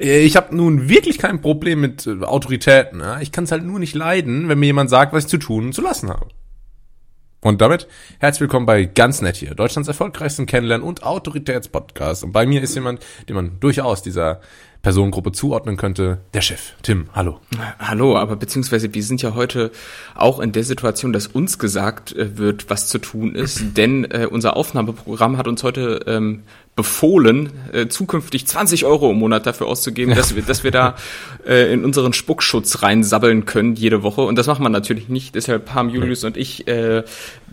Äh, ich habe nun wirklich kein Problem mit äh, Autoritäten. Ja? Ich kann es halt nur nicht leiden, wenn mir jemand sagt, was ich zu tun und zu lassen habe. Und damit herzlich willkommen bei Ganz Nett hier, Deutschlands erfolgreichsten Kennenlernen- und Autoritätspodcast. Und bei mir ist jemand, den man durchaus dieser Personengruppe zuordnen könnte, der Chef. Tim, hallo. Hallo, aber beziehungsweise wir sind ja heute auch in der Situation, dass uns gesagt äh, wird, was zu tun ist, denn äh, unser Aufnahmeprogramm hat uns heute ähm, befohlen, äh, zukünftig 20 Euro im Monat dafür auszugeben, dass wir, dass wir da äh, in unseren Spuckschutz reinsabbeln können jede Woche. Und das machen wir natürlich nicht. Deshalb haben Julius und ich äh,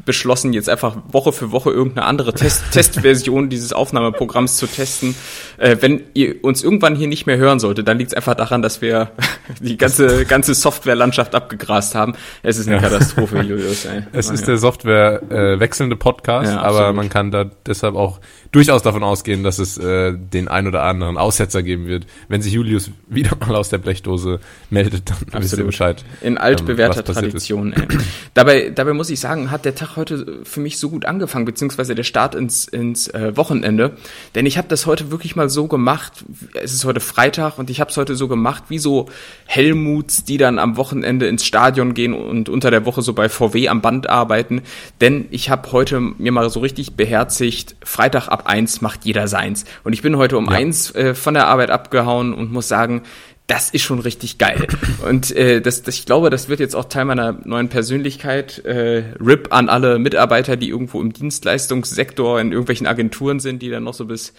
beschlossen, jetzt einfach Woche für Woche irgendeine andere Test Testversion dieses Aufnahmeprogramms zu testen. Äh, wenn ihr uns irgendwann hier nicht mehr hören solltet, dann liegt es einfach daran, dass wir die ganze, ganze Softwarelandschaft abgegrast haben. Es ist eine ja. Katastrophe, Julius. Ey. Es ist der Software äh, wechselnde Podcast, ja, aber man kann da deshalb auch durchaus davon ausgehen, dass es äh, den ein oder anderen Aussetzer geben wird. Wenn sich Julius wieder mal aus der Blechdose meldet, dann Absolut. wisst ihr Bescheid. In altbewährter ähm, Tradition. Ey. dabei, dabei muss ich sagen, hat der Tag heute für mich so gut angefangen, beziehungsweise der Start ins, ins äh, Wochenende. Denn ich habe das heute wirklich mal so gemacht, es ist heute Freitag und ich habe es heute so gemacht, wie so Helmuts, die dann am Wochenende ins Stadion gehen und unter der Woche so bei VW am Band arbeiten. Denn ich habe heute mir mal so richtig beherzigt, Freitag ab ab eins macht jeder seins. Und ich bin heute um ja. eins äh, von der Arbeit abgehauen und muss sagen, das ist schon richtig geil. Und äh, das, das, ich glaube, das wird jetzt auch Teil meiner neuen Persönlichkeit. Äh, RIP an alle Mitarbeiter, die irgendwo im Dienstleistungssektor in irgendwelchen Agenturen sind, die dann noch so bis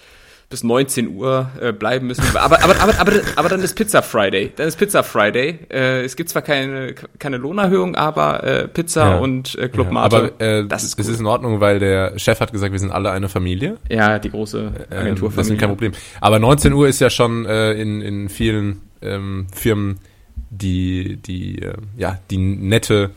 bis 19 Uhr äh, bleiben müssen. Aber, aber, aber, aber, aber dann ist Pizza Friday. Dann ist Pizza Friday. Äh, es gibt zwar keine, keine Lohnerhöhung, aber äh, Pizza ja. und äh, Club ja. Mate. Aber äh, das ist, es ist in Ordnung, weil der Chef hat gesagt, wir sind alle eine Familie. Ja, die große äh, Agenturfamilie. das ist kein Problem. Aber 19 Uhr ist ja schon äh, in, in vielen ähm, Firmen die, die, äh, ja, die nette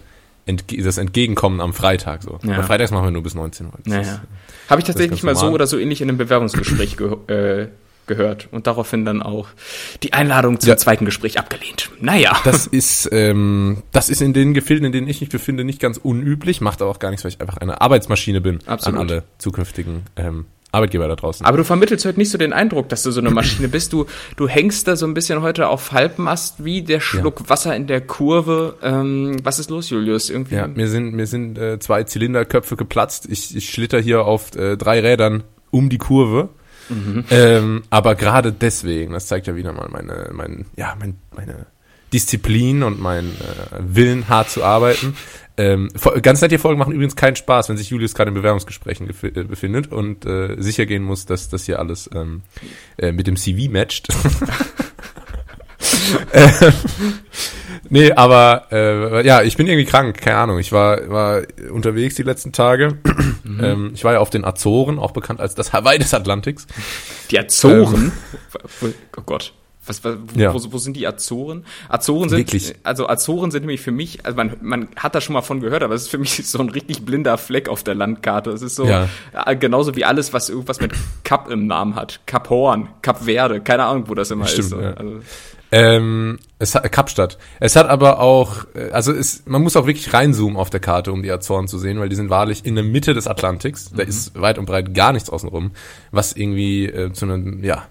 entge das Entgegenkommen am Freitag so. Ja. Aber freitags machen wir nur bis 19 Uhr. Ja, Habe ich tatsächlich mal so oder so ähnlich in einem Bewerbungsgespräch ge äh, gehört und daraufhin dann auch die Einladung zum ja. zweiten Gespräch abgelehnt. Naja. Das ist, ähm, das ist in den Gefilden, in denen ich mich befinde, nicht ganz unüblich, macht aber auch gar nichts, weil ich einfach eine Arbeitsmaschine bin Absolut. an alle zukünftigen ähm, Arbeitgeber da draußen. Aber du vermittelst heute nicht so den Eindruck, dass du so eine Maschine bist. Du, du hängst da so ein bisschen heute auf Halbmast wie der Schluck ja. Wasser in der Kurve. Ähm, was ist los, Julius? Irgendwie? Ja, mir sind, mir sind äh, zwei Zylinderköpfe geplatzt. Ich, ich schlitter hier auf äh, drei Rädern um die Kurve. Mhm. Ähm, aber gerade deswegen, das zeigt ja wieder mal meine, mein, ja, mein, meine Disziplin und mein äh, Willen, hart zu arbeiten. Ähm, ganz nette Folgen machen übrigens keinen Spaß, wenn sich Julius gerade in Bewerbungsgesprächen äh, befindet und äh, sicher gehen muss, dass das hier alles ähm, äh, mit dem CV matcht. äh, nee, aber äh, ja, ich bin irgendwie krank, keine Ahnung. Ich war, war unterwegs die letzten Tage. Mhm. Ähm, ich war ja auf den Azoren, auch bekannt als das Hawaii des Atlantiks. Die Azoren? Ähm, oh Gott. Was, was, wo, ja. wo, wo, sind die Azoren? Azoren sind, Wirklich? also Azoren sind nämlich für mich, also man, man hat da schon mal von gehört, aber es ist für mich so ein richtig blinder Fleck auf der Landkarte. Es ist so, ja. Äh, genauso wie alles, was irgendwas mit Kap im Namen hat. Kap Horn, Kap Verde, keine Ahnung, wo das immer Stimmt, ist. Ja. Also, ähm, es hat Kapstadt. Es hat aber auch, äh, also es, man muss auch wirklich reinzoomen auf der Karte, um die Azoren zu sehen, weil die sind wahrlich in der Mitte des Atlantiks. Mhm. Da ist weit und breit gar nichts außenrum, was irgendwie äh, zu einem, ja,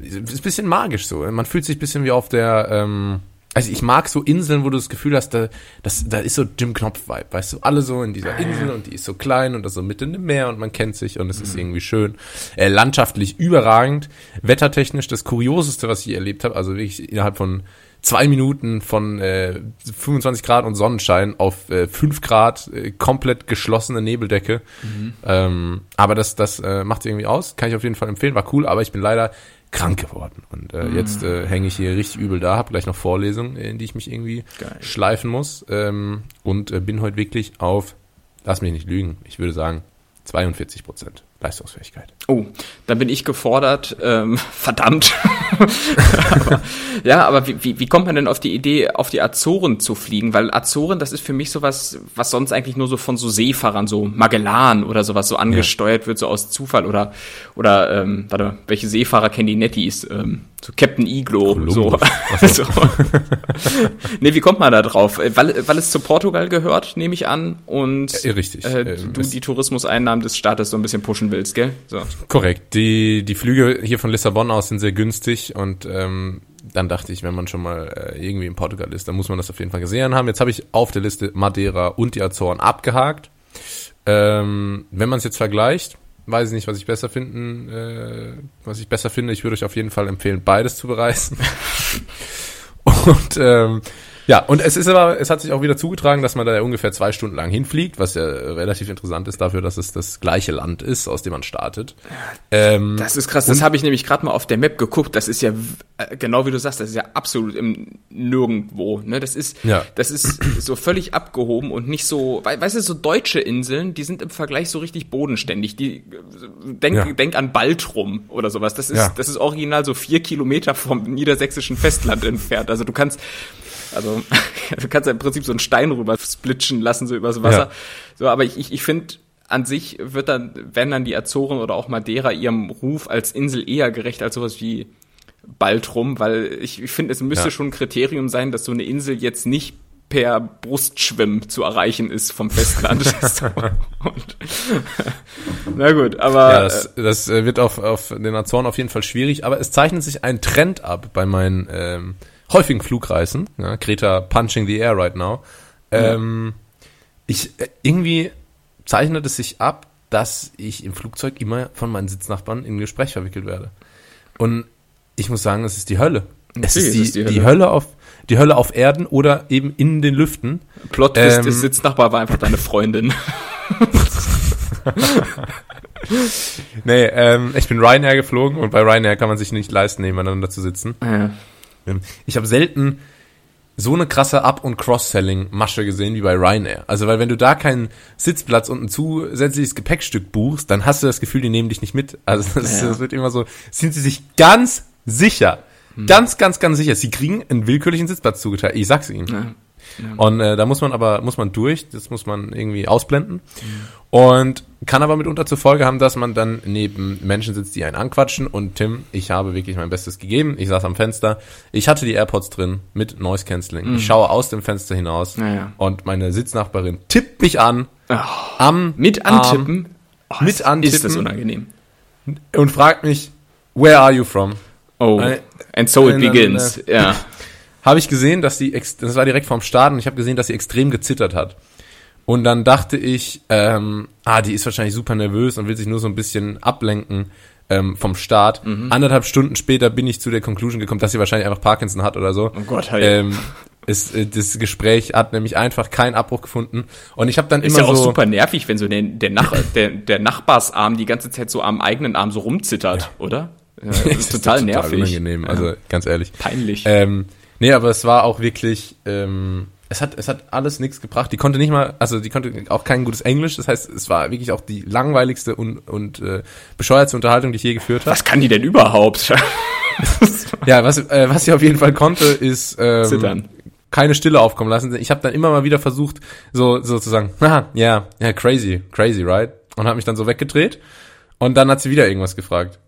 ist ein bisschen magisch so. Man fühlt sich ein bisschen wie auf der, ähm, also ich mag so Inseln, wo du das Gefühl hast, da, das, da ist so Jim Knopf-Vibe, weißt du, alle so in dieser Insel und die ist so klein und das so mitten im Meer und man kennt sich und es ist mhm. irgendwie schön. Äh, landschaftlich überragend, wettertechnisch das Kurioseste, was ich erlebt habe, also wirklich innerhalb von zwei Minuten von äh, 25 Grad und Sonnenschein auf äh, 5 Grad, äh, komplett geschlossene Nebeldecke. Mhm. Ähm, aber das, das äh, macht irgendwie aus, kann ich auf jeden Fall empfehlen, war cool, aber ich bin leider krank geworden. Und äh, mm. jetzt äh, hänge ich hier richtig übel da, habe gleich noch Vorlesungen, in die ich mich irgendwie Geil. schleifen muss. Ähm, und äh, bin heute wirklich auf, lass mich nicht lügen, ich würde sagen 42 Prozent. Leistungsfähigkeit. Oh, dann bin ich gefordert. Ähm, verdammt. aber, ja, aber wie, wie, wie kommt man denn auf die Idee, auf die Azoren zu fliegen? Weil Azoren, das ist für mich sowas, was sonst eigentlich nur so von so Seefahrern, so Magellan oder sowas so angesteuert ja. wird, so aus Zufall oder oder ähm, warte, welche Seefahrer kennen die Netties? Ähm, So Captain Iglo. So. so. nee, wie kommt man da drauf? Äh, weil, weil es zu Portugal gehört, nehme ich an. Und ja, richtig. Äh, äh du die Tourismuseinnahmen des Staates so ein bisschen pushen willst, gell? So. Korrekt. Die, die Flüge hier von Lissabon aus sind sehr günstig und ähm, dann dachte ich, wenn man schon mal äh, irgendwie in Portugal ist, dann muss man das auf jeden Fall gesehen haben. Jetzt habe ich auf der Liste Madeira und die Azoren abgehakt. Ähm, wenn man es jetzt vergleicht, weiß ich nicht, was ich besser finden, äh, was ich besser finde. Ich würde euch auf jeden Fall empfehlen, beides zu bereisen. und ähm, ja, und es ist aber, es hat sich auch wieder zugetragen, dass man da ja ungefähr zwei Stunden lang hinfliegt, was ja relativ interessant ist dafür, dass es das gleiche Land ist, aus dem man startet. Ähm, das ist krass, das habe ich nämlich gerade mal auf der Map geguckt. Das ist ja äh, genau wie du sagst, das ist ja absolut im Nirgendwo. Ne? Das ist, ja. das ist so völlig abgehoben und nicht so, weißt du, so deutsche Inseln, die sind im Vergleich so richtig bodenständig. Die denk, ja. denk an Baltrum oder sowas. Das ist, ja. das ist original so vier Kilometer vom niedersächsischen Festland entfernt. Also du kannst also du kannst ja im Prinzip so einen Stein rüber splitschen lassen, so übers Wasser. Ja. So, aber ich, ich, ich finde, an sich wird dann, wenn dann die Azoren oder auch Madeira ihrem Ruf als Insel eher gerecht als sowas wie Baltrum, weil ich, ich finde, es müsste ja. schon ein Kriterium sein, dass so eine Insel jetzt nicht per Brustschwimmen zu erreichen ist vom Festland. Und, na gut, aber ja, das, das wird auf, auf den Azoren auf jeden Fall schwierig, aber es zeichnet sich ein Trend ab bei meinen ähm, häufigen Flugreisen. Ja, Greta punching the air right now. Ähm, ich äh, irgendwie zeichnet es sich ab, dass ich im Flugzeug immer von meinen Sitznachbarn in ein Gespräch verwickelt werde. Und ich muss sagen, es ist die Hölle. Es ist, die, ist die, Hölle. die, Hölle. auf die Hölle auf Erden oder eben in den Lüften. Plot ähm, der Sitznachbar war einfach deine Freundin. nee, ähm, ich bin Ryanair geflogen und bei Ryanair kann man sich nicht leisten, nebeneinander zu sitzen. Ja. Ähm, ich habe selten so eine krasse Up- und Cross-Selling-Masche gesehen wie bei Ryanair. Also, weil wenn du da keinen Sitzplatz und ein zusätzliches Gepäckstück buchst, dann hast du das Gefühl, die nehmen dich nicht mit. Also, das, ja. das wird immer so, sind sie sich ganz sicher, hm. ganz, ganz, ganz sicher, sie kriegen einen willkürlichen Sitzplatz zugeteilt. Ich sag's ihnen. Ja. Und äh, da muss man aber, muss man durch, das muss man irgendwie ausblenden. Mhm. Und kann aber mitunter zur Folge haben, dass man dann neben Menschen sitzt, die einen anquatschen. Und Tim, ich habe wirklich mein Bestes gegeben. Ich saß am Fenster. Ich hatte die AirPods drin mit Noise Cancelling. Mhm. Ich schaue aus dem Fenster hinaus ja, und meine Sitznachbarin tippt mich an. Oh. Am mit antippen? Arm, oh, mit antippen. Ist das unangenehm. Und fragt mich, where are you from? Oh, and so it begins. Dann, äh, ja. habe ich gesehen, dass die, das war direkt vorm Start und ich habe gesehen, dass sie extrem gezittert hat. Und dann dachte ich, ähm, ah, die ist wahrscheinlich super nervös und will sich nur so ein bisschen ablenken ähm, vom Start. Mhm. Anderthalb Stunden später bin ich zu der Conclusion gekommen, dass sie wahrscheinlich einfach Parkinson hat oder so. Oh Gott, hey. ähm, ist, äh, das Gespräch hat nämlich einfach keinen Abbruch gefunden. Und ich habe dann ist immer ja auch so super nervig, wenn so der, der, Nach der, der Nachbarsarm die ganze Zeit so am eigenen Arm so rumzittert, ja. oder? Ja, das ist total nervig. Total unangenehm, also ganz ehrlich. Peinlich. Ähm, Nee, aber es war auch wirklich, ähm, es hat, es hat alles nichts gebracht. Die konnte nicht mal, also die konnte auch kein gutes Englisch. Das heißt, es war wirklich auch die langweiligste und, und äh, bescheuertste Unterhaltung, die ich je geführt habe. Was kann die denn überhaupt? ja, was, äh, was sie auf jeden Fall konnte, ist ähm, Zittern. keine Stille aufkommen lassen. Ich habe dann immer mal wieder versucht, so sozusagen, ja, ja, yeah, crazy, crazy, right? Und habe mich dann so weggedreht. Und dann hat sie wieder irgendwas gefragt.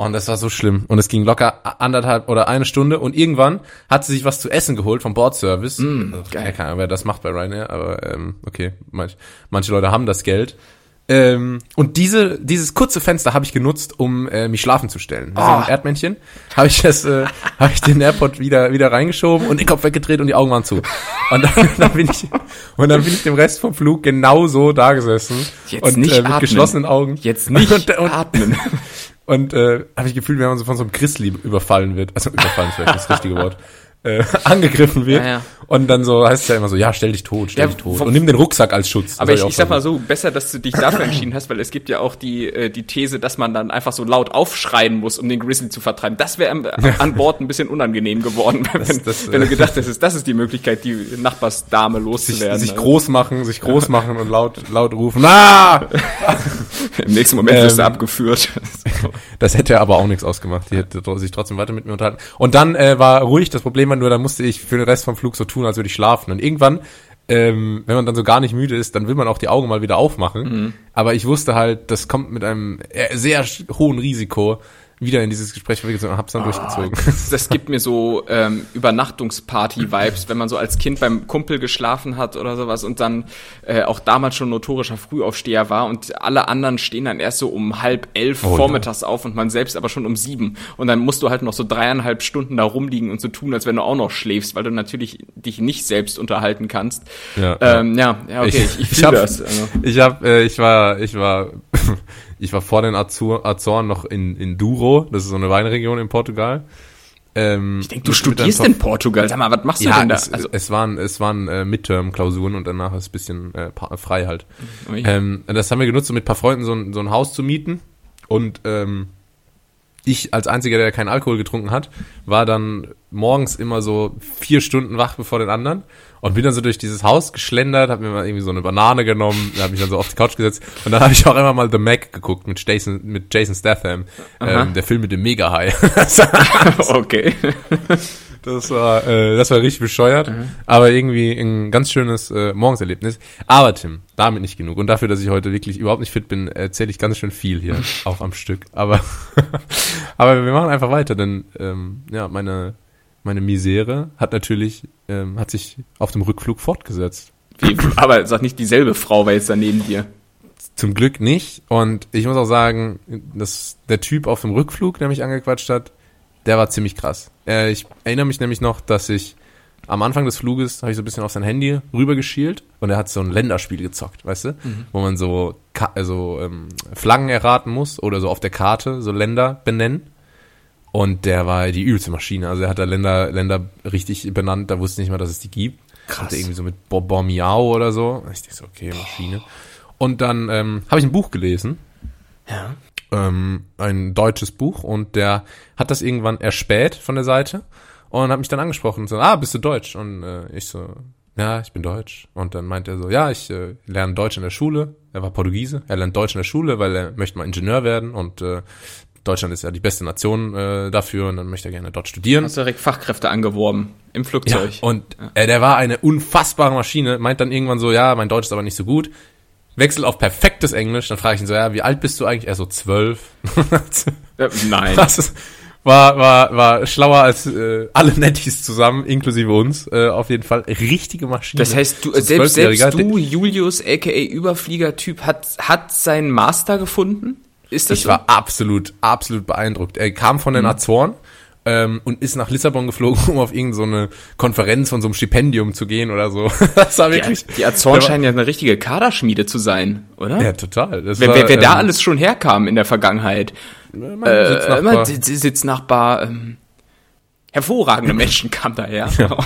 Und das war so schlimm. Und es ging locker anderthalb oder eine Stunde. Und irgendwann hat sie sich was zu essen geholt vom Bordservice. Mm, geil. Keine Ahnung, wer das macht bei Ryanair, aber ähm, okay, manch, manche Leute haben das Geld. Ähm, und diese, dieses kurze Fenster habe ich genutzt, um äh, mich schlafen zu stellen. Oh. Also Erdmännchen habe ich das, äh, habe ich den AirPod wieder wieder reingeschoben und den Kopf weggedreht und die Augen waren zu. Und dann, dann bin ich und dann bin ich dem Rest vom Flug genauso da gesessen Jetzt und nicht äh, mit atmen. geschlossenen Augen. Jetzt nicht und, und, atmen. Und äh, habe ich gefühlt, wenn man so von so einem Grizzly überfallen wird, also überfallen ist vielleicht das richtige Wort, äh, angegriffen wird. Ja, ja. Und dann so heißt es ja immer so, ja, stell dich tot, stell ja, dich tot. Und nimm den Rucksack als Schutz. Aber ich, ich sag mal so, besser, dass du dich dafür entschieden hast, weil es gibt ja auch die, äh, die These, dass man dann einfach so laut aufschreien muss, um den Grizzly zu vertreiben. Das wäre an Bord ein bisschen unangenehm geworden, wenn, das, das, wenn du gedacht hättest, das ist die Möglichkeit, die Nachbarsdame loszuwerden. Sich, sich also. groß machen, sich groß machen und laut, laut rufen. Ah! Im nächsten Moment ähm, wirst du abgeführt. das hätte aber auch nichts ausgemacht. Die hätte sich trotzdem weiter mit mir unterhalten. Und dann äh, war ruhig, das Problem war nur, dann musste ich für den Rest vom Flug so tun, als würde ich schlafen. Und irgendwann, ähm, wenn man dann so gar nicht müde ist, dann will man auch die Augen mal wieder aufmachen. Mhm. Aber ich wusste halt, das kommt mit einem äh, sehr hohen Risiko, wieder in dieses Gespräch verwickelt und hab's dann oh, durchgezogen. Das gibt mir so ähm, Übernachtungsparty-Vibes, wenn man so als Kind beim Kumpel geschlafen hat oder sowas und dann äh, auch damals schon notorischer Frühaufsteher war und alle anderen stehen dann erst so um halb elf oh, vormittags ja. auf und man selbst aber schon um sieben. Und dann musst du halt noch so dreieinhalb Stunden da rumliegen und so tun, als wenn du auch noch schläfst, weil du natürlich dich nicht selbst unterhalten kannst. Ja, ähm, ja, ja, okay, ich, ich, ich fühle das. Also. Ich hab, äh, ich war, ich war ich war vor den Azor, Azoren noch in, in Douro, das ist so eine Weinregion in Portugal. Ähm, ich denke, du studierst in Portugal. Sag mal, was machst ja, du denn da? Es, also, es waren, es waren äh, Midterm-Klausuren und danach ist ein bisschen äh, frei halt. Ähm, das haben wir genutzt, um mit ein paar Freunden so ein, so ein Haus zu mieten. Und ähm, ich als einziger, der keinen Alkohol getrunken hat, war dann morgens immer so vier Stunden wach bevor den anderen und bin dann so durch dieses Haus geschlendert, habe mir mal irgendwie so eine Banane genommen, habe mich dann so auf die Couch gesetzt und dann habe ich auch immer mal The Mac geguckt mit Jason, mit Jason Statham, ähm, der Film mit dem Mega High. okay. Das war, äh, das war richtig bescheuert, mhm. aber irgendwie ein ganz schönes äh, Morgenserlebnis. Aber Tim, damit nicht genug. Und dafür, dass ich heute wirklich überhaupt nicht fit bin, erzähle ich ganz schön viel hier, auch am Stück. Aber, aber wir machen einfach weiter, denn ähm, ja, meine meine Misere hat natürlich, ähm, hat sich auf dem Rückflug fortgesetzt. Wie, aber sag nicht, dieselbe Frau war jetzt da neben dir. Zum Glück nicht. Und ich muss auch sagen, dass der Typ auf dem Rückflug, der mich angequatscht hat, der war ziemlich krass. Äh, ich erinnere mich nämlich noch, dass ich am Anfang des Fluges habe ich so ein bisschen auf sein Handy rübergeschielt und er hat so ein Länderspiel gezockt, weißt du? Mhm. Wo man so also, ähm, Flaggen erraten muss oder so auf der Karte so Länder benennen. Und der war die übelste Maschine. Also er hat da Länder, Länder richtig benannt, da wusste nicht mal, dass es die gibt. Krass. Hatte irgendwie so mit Bormiao oder so. Ich dachte so, okay, Maschine. Und dann ähm, habe ich ein Buch gelesen. Ja. Ähm, ein deutsches Buch und der hat das irgendwann erspäht von der Seite und hat mich dann angesprochen und so, ah, bist du Deutsch? Und äh, ich so, ja, ich bin Deutsch. Und dann meint er so, ja, ich äh, lerne Deutsch in der Schule. Er war Portugiese. Er lernt Deutsch in der Schule, weil er möchte mal Ingenieur werden und äh, Deutschland ist ja die beste Nation äh, dafür und dann möchte er gerne dort studieren. Hast direkt Fachkräfte angeworben im Flugzeug. Ja, und äh, der war eine unfassbare Maschine, meint dann irgendwann so, ja, mein Deutsch ist aber nicht so gut. Wechselt auf perfektes Englisch, dann frage ich ihn so, ja, wie alt bist du eigentlich? Er so zwölf. äh, nein. Das war, war, war schlauer als äh, alle Nettis zusammen, inklusive uns, äh, auf jeden Fall. Richtige Maschine. Das heißt, du, selbst, selbst du, Julius, aka Überflieger-Typ, hat, hat seinen Master gefunden? Ist das ich so? war absolut, absolut beeindruckt. Er kam von den mhm. Azoren ähm, und ist nach Lissabon geflogen, um auf irgendeine so Konferenz von so einem Stipendium zu gehen oder so. Das war wirklich. Die, die Azoren scheinen ja eine richtige Kaderschmiede zu sein, oder? Ja, total. Das wer, war, wer, wer ähm, da alles schon herkam in der Vergangenheit. Mein äh, Sitznachbar. Sitznachbar ähm, hervorragende Menschen kamen daher. Ja.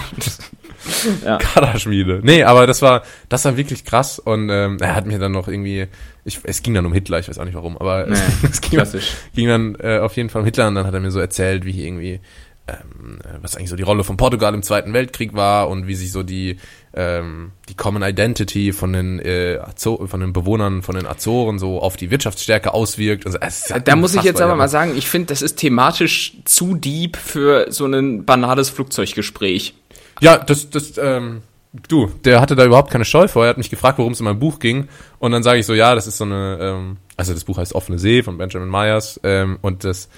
ja. Kaderschmiede. Nee, aber das war, das war wirklich krass und ähm, er hat mir dann noch irgendwie, ich, es ging dann um Hitler, ich weiß auch nicht warum, aber nee, es, ging, klassisch. ging dann äh, auf jeden Fall um Hitler und dann hat er mir so erzählt, wie irgendwie, ähm, was eigentlich so die Rolle von Portugal im Zweiten Weltkrieg war und wie sich so die ähm, die Common Identity von den äh, Azo von den Bewohnern von den Azoren so auf die Wirtschaftsstärke auswirkt. Also, da muss ich jetzt aber mal sagen, ich finde, das ist thematisch zu deep für so ein banales Flugzeuggespräch. Ja, das, das, ähm, du, der hatte da überhaupt keine Scheu vor. Er hat mich gefragt, worum es in meinem Buch ging. Und dann sage ich so, ja, das ist so eine, ähm, also das Buch heißt Offene See von Benjamin Myers. Ähm, und das,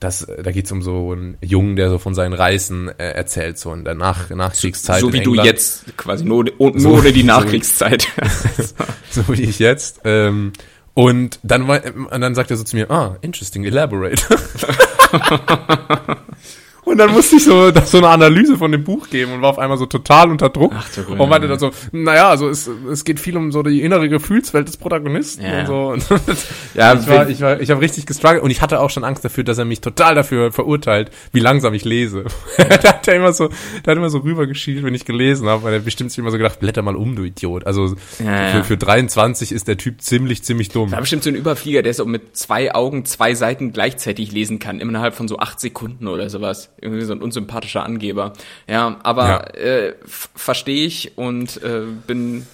das, da geht's um so einen Jungen, der so von seinen Reisen äh, erzählt, so in der Nach Nachkriegszeit. So, wie du jetzt, quasi nur, nur so, ohne die Nachkriegszeit. So, so wie ich jetzt. Ähm, und dann, und dann sagt er so zu mir, ah, interesting, elaborate. Und dann musste ich so, so eine Analyse von dem Buch geben und war auf einmal so total unter Druck. Ach, du und meinte dann so, naja, also es, es geht viel um so die innere Gefühlswelt des Protagonisten ja. und so. Und ja, ich war, ich war, ich habe richtig gestruggelt und ich hatte auch schon Angst dafür, dass er mich total dafür verurteilt, wie langsam ich lese. da hat er immer so, der hat immer so rübergeschielt, wenn ich gelesen habe, weil er bestimmt sich immer so gedacht, blätter mal um, du Idiot. Also ja, für, für 23 ist der Typ ziemlich, ziemlich dumm. War bestimmt so ein Überflieger, der so mit zwei Augen zwei Seiten gleichzeitig lesen kann, innerhalb von so acht Sekunden oder sowas irgendwie so ein unsympathischer Angeber. Ja, aber ja. äh, verstehe ich und äh, bin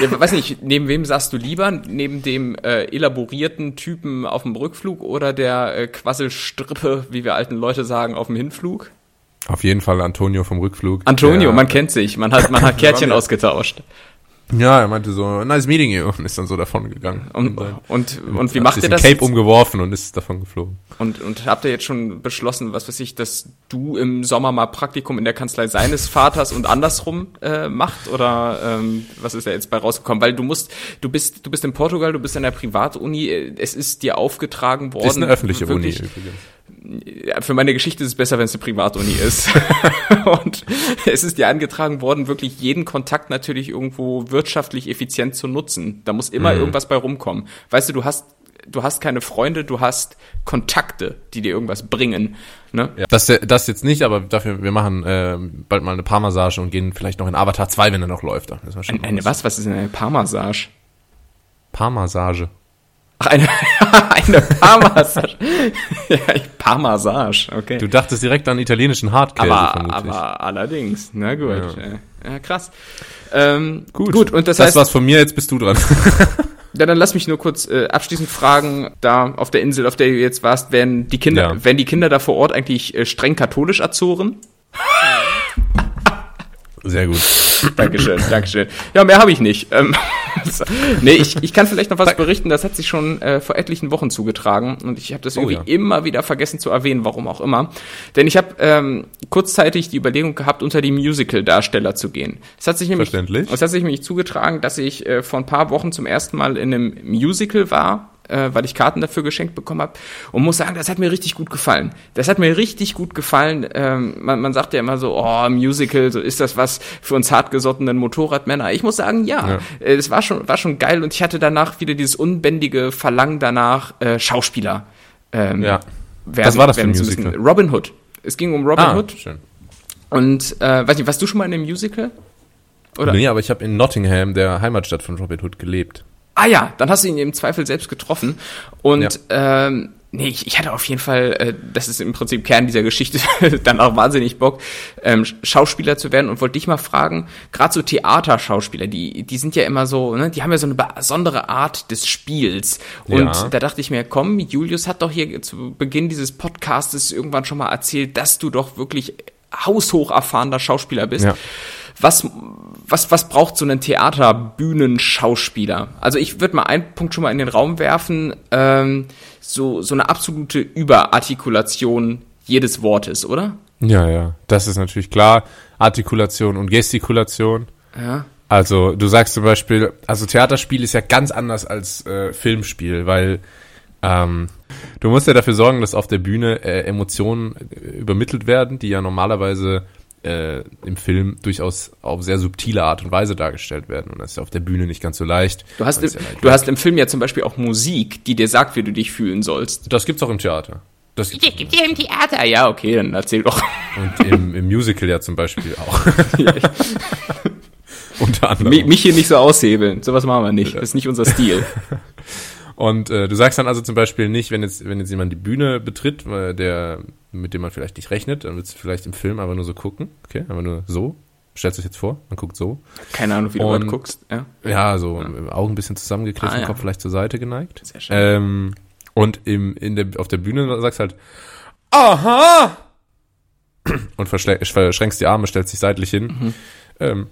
ja, weiß nicht, neben wem sagst du lieber? Neben dem äh, elaborierten Typen auf dem Rückflug oder der äh, Quasselstrippe, wie wir alten Leute sagen, auf dem Hinflug? Auf jeden Fall Antonio vom Rückflug. Antonio, der, man kennt sich, man hat, man hat Kärtchen ausgetauscht. Ja, er meinte so, nice meeting you und ist dann so davon gegangen. Und, und, und, und wie macht ihr das? Cape jetzt? umgeworfen und ist davon geflogen. Und, und habt ihr jetzt schon beschlossen, was weiß ich, dass du im Sommer mal Praktikum in der Kanzlei seines Vaters und andersrum äh, macht? Oder ähm, was ist da jetzt bei rausgekommen? Weil du musst, du bist, du bist in Portugal, du bist in der Privatuni, es ist dir aufgetragen worden. Das ist eine öffentliche wirklich, Uni übrigens für meine Geschichte ist es besser, wenn es eine Privatuni ist. und es ist dir angetragen worden, wirklich jeden Kontakt natürlich irgendwo wirtschaftlich effizient zu nutzen. Da muss immer mhm. irgendwas bei rumkommen. Weißt du, du hast du hast keine Freunde, du hast Kontakte, die dir irgendwas bringen. Ne? Ja, das, das jetzt nicht, aber dafür, wir machen äh, bald mal eine Paarmassage und gehen vielleicht noch in Avatar 2, wenn er noch läuft. Eine, eine was? Was ist denn eine Paarmassage? Paarmassage. Ach, eine, eine Parmassage. ja, Parmassage, okay. Du dachtest direkt an italienischen Hardkäse. Aber, aber allerdings, na gut. Ja, ja krass. Ähm, gut. gut, und das, das heißt. Das war's von mir, jetzt bist du dran. ja, dann lass mich nur kurz äh, abschließend fragen, da auf der Insel, auf der du jetzt warst, werden die Kinder, ja. werden die Kinder da vor Ort eigentlich äh, streng katholisch erzogen? Sehr gut. Dankeschön, Dankeschön. Ja, mehr habe ich nicht. Ähm, nee, ich, ich kann vielleicht noch was berichten, das hat sich schon äh, vor etlichen Wochen zugetragen und ich habe das oh irgendwie oh, ja. immer wieder vergessen zu erwähnen, warum auch immer. Denn ich habe ähm, kurzzeitig die Überlegung gehabt, unter die Musical-Darsteller zu gehen. Es hat sich nämlich, Verständlich. Es hat sich nämlich zugetragen, dass ich äh, vor ein paar Wochen zum ersten Mal in einem Musical war äh, weil ich Karten dafür geschenkt bekommen habe und muss sagen, das hat mir richtig gut gefallen. Das hat mir richtig gut gefallen. Ähm, man, man sagt ja immer so, oh, Musical, so ist das was für uns hartgesottenen Motorradmänner. Ich muss sagen, ja, ja. Äh, es war schon, war schon geil und ich hatte danach wieder dieses unbändige Verlangen danach, äh, Schauspieler. Ähm, ja. Werden, was war das für ein Musical? Robin Hood. Es ging um Robin ah, Hood. Schön. Und äh, weiß nicht, warst du schon mal in einem Musical? Oder? Nee, aber ich habe in Nottingham, der Heimatstadt von Robin Hood, gelebt. Ah ja, dann hast du ihn im Zweifel selbst getroffen. Und ja. ähm, nee, ich, ich hatte auf jeden Fall, äh, das ist im Prinzip Kern dieser Geschichte, dann auch wahnsinnig Bock, ähm, Schauspieler zu werden und wollte dich mal fragen, gerade so Theaterschauspieler, die, die sind ja immer so, ne, die haben ja so eine besondere Art des Spiels. Und ja. da dachte ich mir, komm, Julius hat doch hier zu Beginn dieses Podcastes irgendwann schon mal erzählt, dass du doch wirklich haushoch erfahrener Schauspieler bist. Ja was, was, was braucht so ein Theaterbühnenschauspieler? Also ich würde mal einen Punkt schon mal in den Raum werfen, ähm, so, so eine absolute Überartikulation jedes Wortes, oder? Ja, ja, das ist natürlich klar. Artikulation und Gestikulation. Ja. Also du sagst zum Beispiel, also Theaterspiel ist ja ganz anders als äh, Filmspiel, weil ähm, du musst ja dafür sorgen, dass auf der Bühne äh, Emotionen äh, übermittelt werden, die ja normalerweise äh, im Film durchaus auf sehr subtile Art und Weise dargestellt werden. Und das ist ja auf der Bühne nicht ganz so leicht. Du hast, im, ja du hast im Film ja zum Beispiel auch Musik, die dir sagt, wie du dich fühlen sollst. Das gibt's auch im Theater. Das gibt's, das gibt's ja im Theater. Ja, okay, dann erzähl doch. Und im, im Musical ja zum Beispiel auch. Unter anderem. Mich hier nicht so aushebeln. Sowas machen wir nicht. Das ist nicht unser Stil. Und äh, du sagst dann also zum Beispiel nicht, wenn jetzt, wenn jetzt jemand die Bühne betritt, der, mit dem man vielleicht nicht rechnet, dann würdest du vielleicht im Film aber nur so gucken. Okay, aber nur so. Stellst du es jetzt vor, man guckt so. Keine Ahnung, wie du heute guckst. Ja, ja so ja. Augen ein bisschen zusammengekniffen, ah, ja. Kopf vielleicht zur Seite geneigt. Sehr schön. Ähm, und im, in der, auf der Bühne sagst halt, aha! Und verschränkst die Arme, stellst dich seitlich hin. Mhm. Ähm,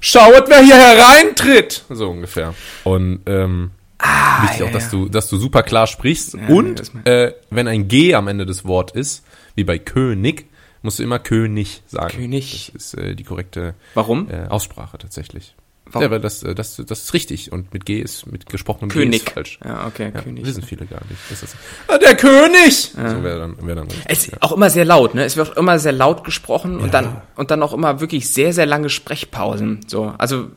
Schauet, wer hier hereintritt! So ungefähr. Und ähm, Ah, Wichtig ja, auch, dass ja. du, dass du super klar sprichst. Ja, und äh, wenn ein G am Ende des Wortes ist, wie bei König, musst du immer König sagen. König. Das ist äh, die korrekte Warum? Äh, Aussprache tatsächlich. Warum? Ja, weil das, äh, das, das ist richtig. Und mit G ist, mit gesprochenem König. G ist falsch. Ja, okay, ja, König. Wissen viele gar nicht. Das ist, ah, der König! Ja. So wäre dann, wär dann richtig. Es ist ja. auch immer sehr laut, ne? Es wird immer sehr laut gesprochen und dann, und dann auch immer wirklich sehr, sehr lange Sprechpausen. So, also,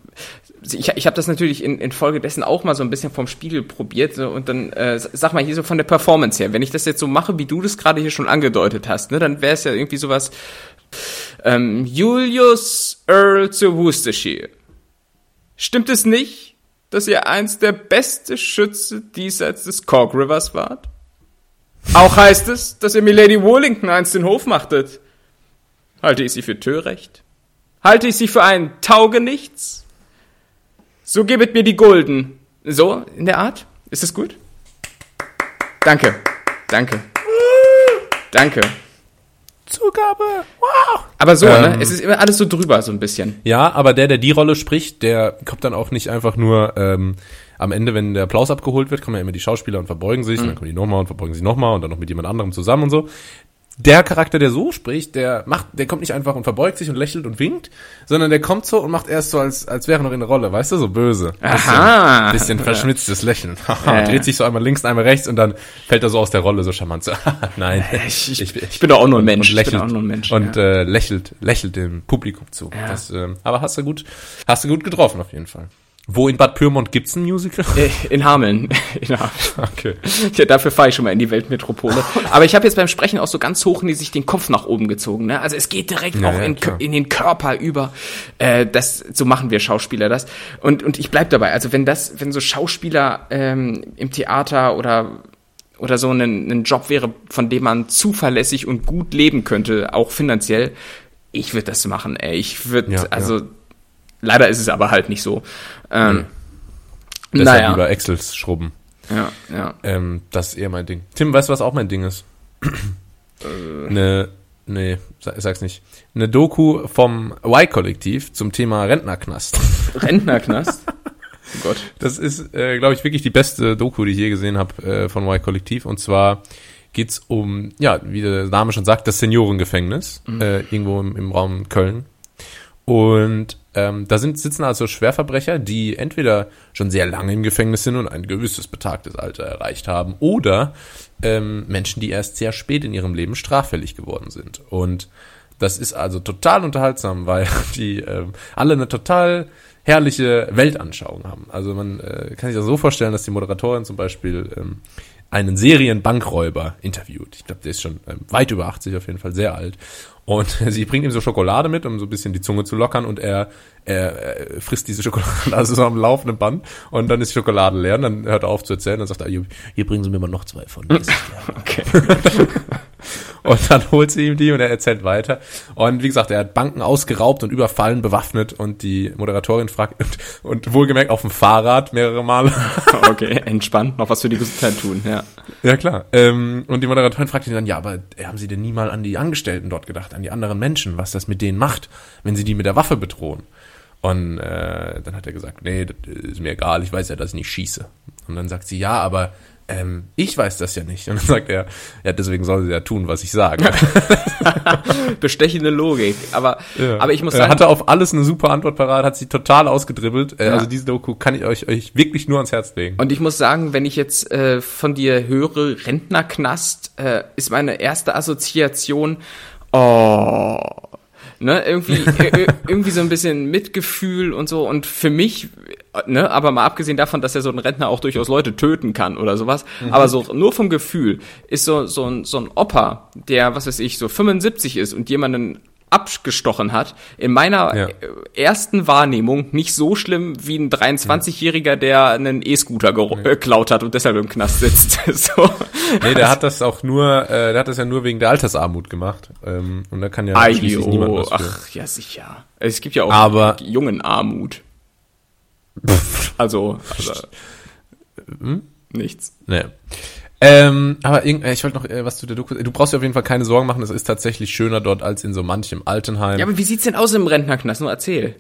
ich, ich habe das natürlich in, in Folge dessen auch mal so ein bisschen vom Spiegel probiert so, und dann äh, sag mal hier so von der Performance her, wenn ich das jetzt so mache, wie du das gerade hier schon angedeutet hast, ne, dann wäre es ja irgendwie sowas ähm, Julius Earl zu Worcestershire. Stimmt es nicht, dass ihr einst der beste Schütze diesseits des Cork Rivers wart? Auch heißt es, dass ihr Milady Wallington einst den Hof machtet. Halte ich sie für töricht? Halte ich sie für ein Taugenichts? So gebet mir die Gulden. So, in der Art? Ist das gut? Danke. Danke. Danke. Zugabe, wow. Aber so, ne? ähm, ne? Es ist immer alles so drüber, so ein bisschen. Ja, aber der, der die Rolle spricht, der kommt dann auch nicht einfach nur ähm, am Ende, wenn der Applaus abgeholt wird, kommen ja immer die Schauspieler und verbeugen sich, mhm. und dann kommen die nochmal und verbeugen sich nochmal und dann noch mit jemand anderem zusammen und so der Charakter, der so spricht, der macht, der kommt nicht einfach und verbeugt sich und lächelt und winkt, sondern der kommt so und macht erst so, als, als wäre noch in der Rolle, weißt du, so böse. Aha. Bisschen, bisschen verschmitztes Lächeln. ja. Dreht sich so einmal links, einmal rechts und dann fällt er so aus der Rolle so charmant. So, Nein. Ich, ich, ich, ich, bin doch auch nur ein Mensch. Und lächelt, auch nur ein Mensch, und ja. äh, lächelt, lächelt dem Publikum zu. Ja. Das, äh, aber hast du gut, hast du gut getroffen auf jeden Fall. Wo in Bad Pyrmont gibt's ein Musical? Äh, in Hameln. In Hameln. Okay. Ja, dafür fahre ich schon mal in die Weltmetropole. Aber ich habe jetzt beim Sprechen auch so ganz hoch sich den Kopf nach oben gezogen. Ne? Also es geht direkt ja, auch in, in, den Körper über. Äh, das, so machen wir Schauspieler das. Und, und ich bleib dabei. Also wenn das, wenn so Schauspieler ähm, im Theater oder oder so ein, ein Job wäre, von dem man zuverlässig und gut leben könnte, auch finanziell, ich würde das machen. Ey. Ich würde, ja, also Leider ist es aber halt nicht so. Ähm, mhm. Deshalb naja. lieber Excels schrubben. Ja, ja. Ähm, das ist eher mein Ding. Tim, weißt du, was auch mein Ding ist? äh. Eine, nee, sag, sag's nicht. Eine Doku vom Y-Kollektiv zum Thema Rentnerknast. Rentnerknast? oh Gott. Das ist, äh, glaube ich, wirklich die beste Doku, die ich je gesehen habe äh, von Y-Kollektiv. Und zwar geht's um, ja, wie der Name schon sagt, das Seniorengefängnis, mhm. äh, irgendwo im, im Raum Köln. Und ähm, da sind, sitzen also Schwerverbrecher, die entweder schon sehr lange im Gefängnis sind und ein gewisses betagtes Alter erreicht haben, oder ähm, Menschen, die erst sehr spät in ihrem Leben straffällig geworden sind. Und das ist also total unterhaltsam, weil die ähm, alle eine total herrliche Weltanschauung haben. Also man äh, kann sich das so vorstellen, dass die Moderatorin zum Beispiel ähm, einen Serienbankräuber interviewt. Ich glaube, der ist schon ähm, weit über 80, auf jeden Fall sehr alt. Und sie bringt ihm so Schokolade mit, um so ein bisschen die Zunge zu lockern und er, er, er frisst diese Schokolade also so am laufenden Band und dann ist die Schokolade leer und dann hört er auf zu erzählen und sagt er, hier, hier bringen Sie mir mal noch zwei von. okay. Und dann holt sie ihm die und er erzählt weiter. Und wie gesagt, er hat Banken ausgeraubt und überfallen, bewaffnet und die Moderatorin fragt, und, und wohlgemerkt auf dem Fahrrad mehrere Male. okay, entspannt, noch was für die Gesundheit tun, ja. Ja, klar. Ähm, und die Moderatorin fragt ihn dann, ja, aber haben Sie denn nie mal an die Angestellten dort gedacht, an die anderen Menschen, was das mit denen macht, wenn sie die mit der Waffe bedrohen? Und äh, dann hat er gesagt, nee, das ist mir egal, ich weiß ja, dass ich nicht schieße. Und dann sagt sie, ja, aber ähm, ich weiß das ja nicht. Und dann sagt er, ja, deswegen soll sie ja tun, was ich sage. Bestechende Logik. Aber, ja. aber ich muss sagen. Er hatte auf alles eine super Antwort parat, hat sie total ausgedribbelt. Äh, ja. Also diese Doku kann ich euch, euch wirklich nur ans Herz legen. Und ich muss sagen, wenn ich jetzt äh, von dir höre, Rentnerknast, äh, ist meine erste Assoziation, oh, ne, irgendwie, irgendwie so ein bisschen Mitgefühl und so. Und für mich ne, aber mal abgesehen davon, dass er so ein Rentner auch durchaus Leute töten kann oder sowas, mhm. aber so nur vom Gefühl ist so so ein so ein Opa, der was weiß ich so 75 ist und jemanden abgestochen hat, in meiner ja. ersten Wahrnehmung nicht so schlimm wie ein 23-Jähriger, der einen E-Scooter geklaut hat und deshalb im Knast sitzt. so. Nee, der hat das auch nur, äh, der hat das ja nur wegen der Altersarmut gemacht. Ähm, und da kann ja schließlich niemand was für. Ach, ja sicher. Es gibt ja auch Aber, jungen Armut. Also, also hm? nichts. Nee. Ähm, aber ich wollte noch äh, was zu der Doku. Du brauchst dir auf jeden Fall keine Sorgen machen, es ist tatsächlich schöner dort als in so manchem Altenheim. Ja, aber wie sieht's denn aus im Rentnerknast? Nur erzähl.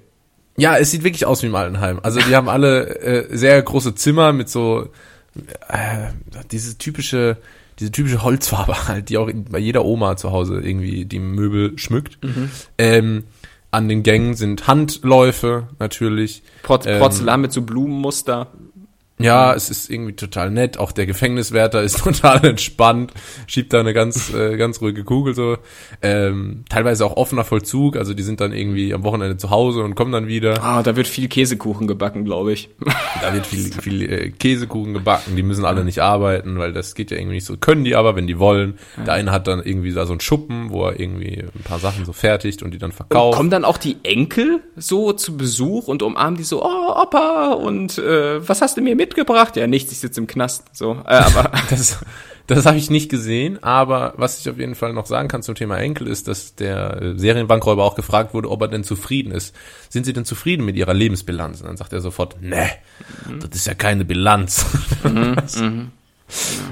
Ja, es sieht wirklich aus wie im Altenheim. Also die haben alle äh, sehr große Zimmer mit so äh, diese typische diese typische Holzfarbe halt, die auch bei jeder Oma zu Hause irgendwie die Möbel schmückt. Mhm. Ähm, an den Gängen sind Handläufe natürlich. Porz Porzellan ähm, mit so Blumenmuster. Ja, es ist irgendwie total nett. Auch der Gefängniswärter ist total entspannt, schiebt da eine ganz, äh, ganz ruhige Kugel so. Ähm, teilweise auch offener Vollzug, also die sind dann irgendwie am Wochenende zu Hause und kommen dann wieder. Ah, da wird viel Käsekuchen gebacken, glaube ich. Da wird viel, viel äh, Käsekuchen gebacken. Die müssen alle nicht arbeiten, weil das geht ja irgendwie nicht so. Können die aber, wenn die wollen. Der eine hat dann irgendwie da so einen Schuppen, wo er irgendwie ein paar Sachen so fertigt und die dann verkauft. Und kommen dann auch die Enkel so zu Besuch und umarmen die so, oh Opa und äh, was hast du mir mit mitgebracht? Ja, nichts, ich sitze im Knast. So, äh, aber das, das habe ich nicht gesehen, aber was ich auf jeden Fall noch sagen kann zum Thema Enkel ist, dass der äh, Serienbankräuber auch gefragt wurde, ob er denn zufrieden ist. Sind Sie denn zufrieden mit Ihrer Lebensbilanz? Und dann sagt er sofort, ne, mhm. das ist ja keine Bilanz. Mhm, mhm.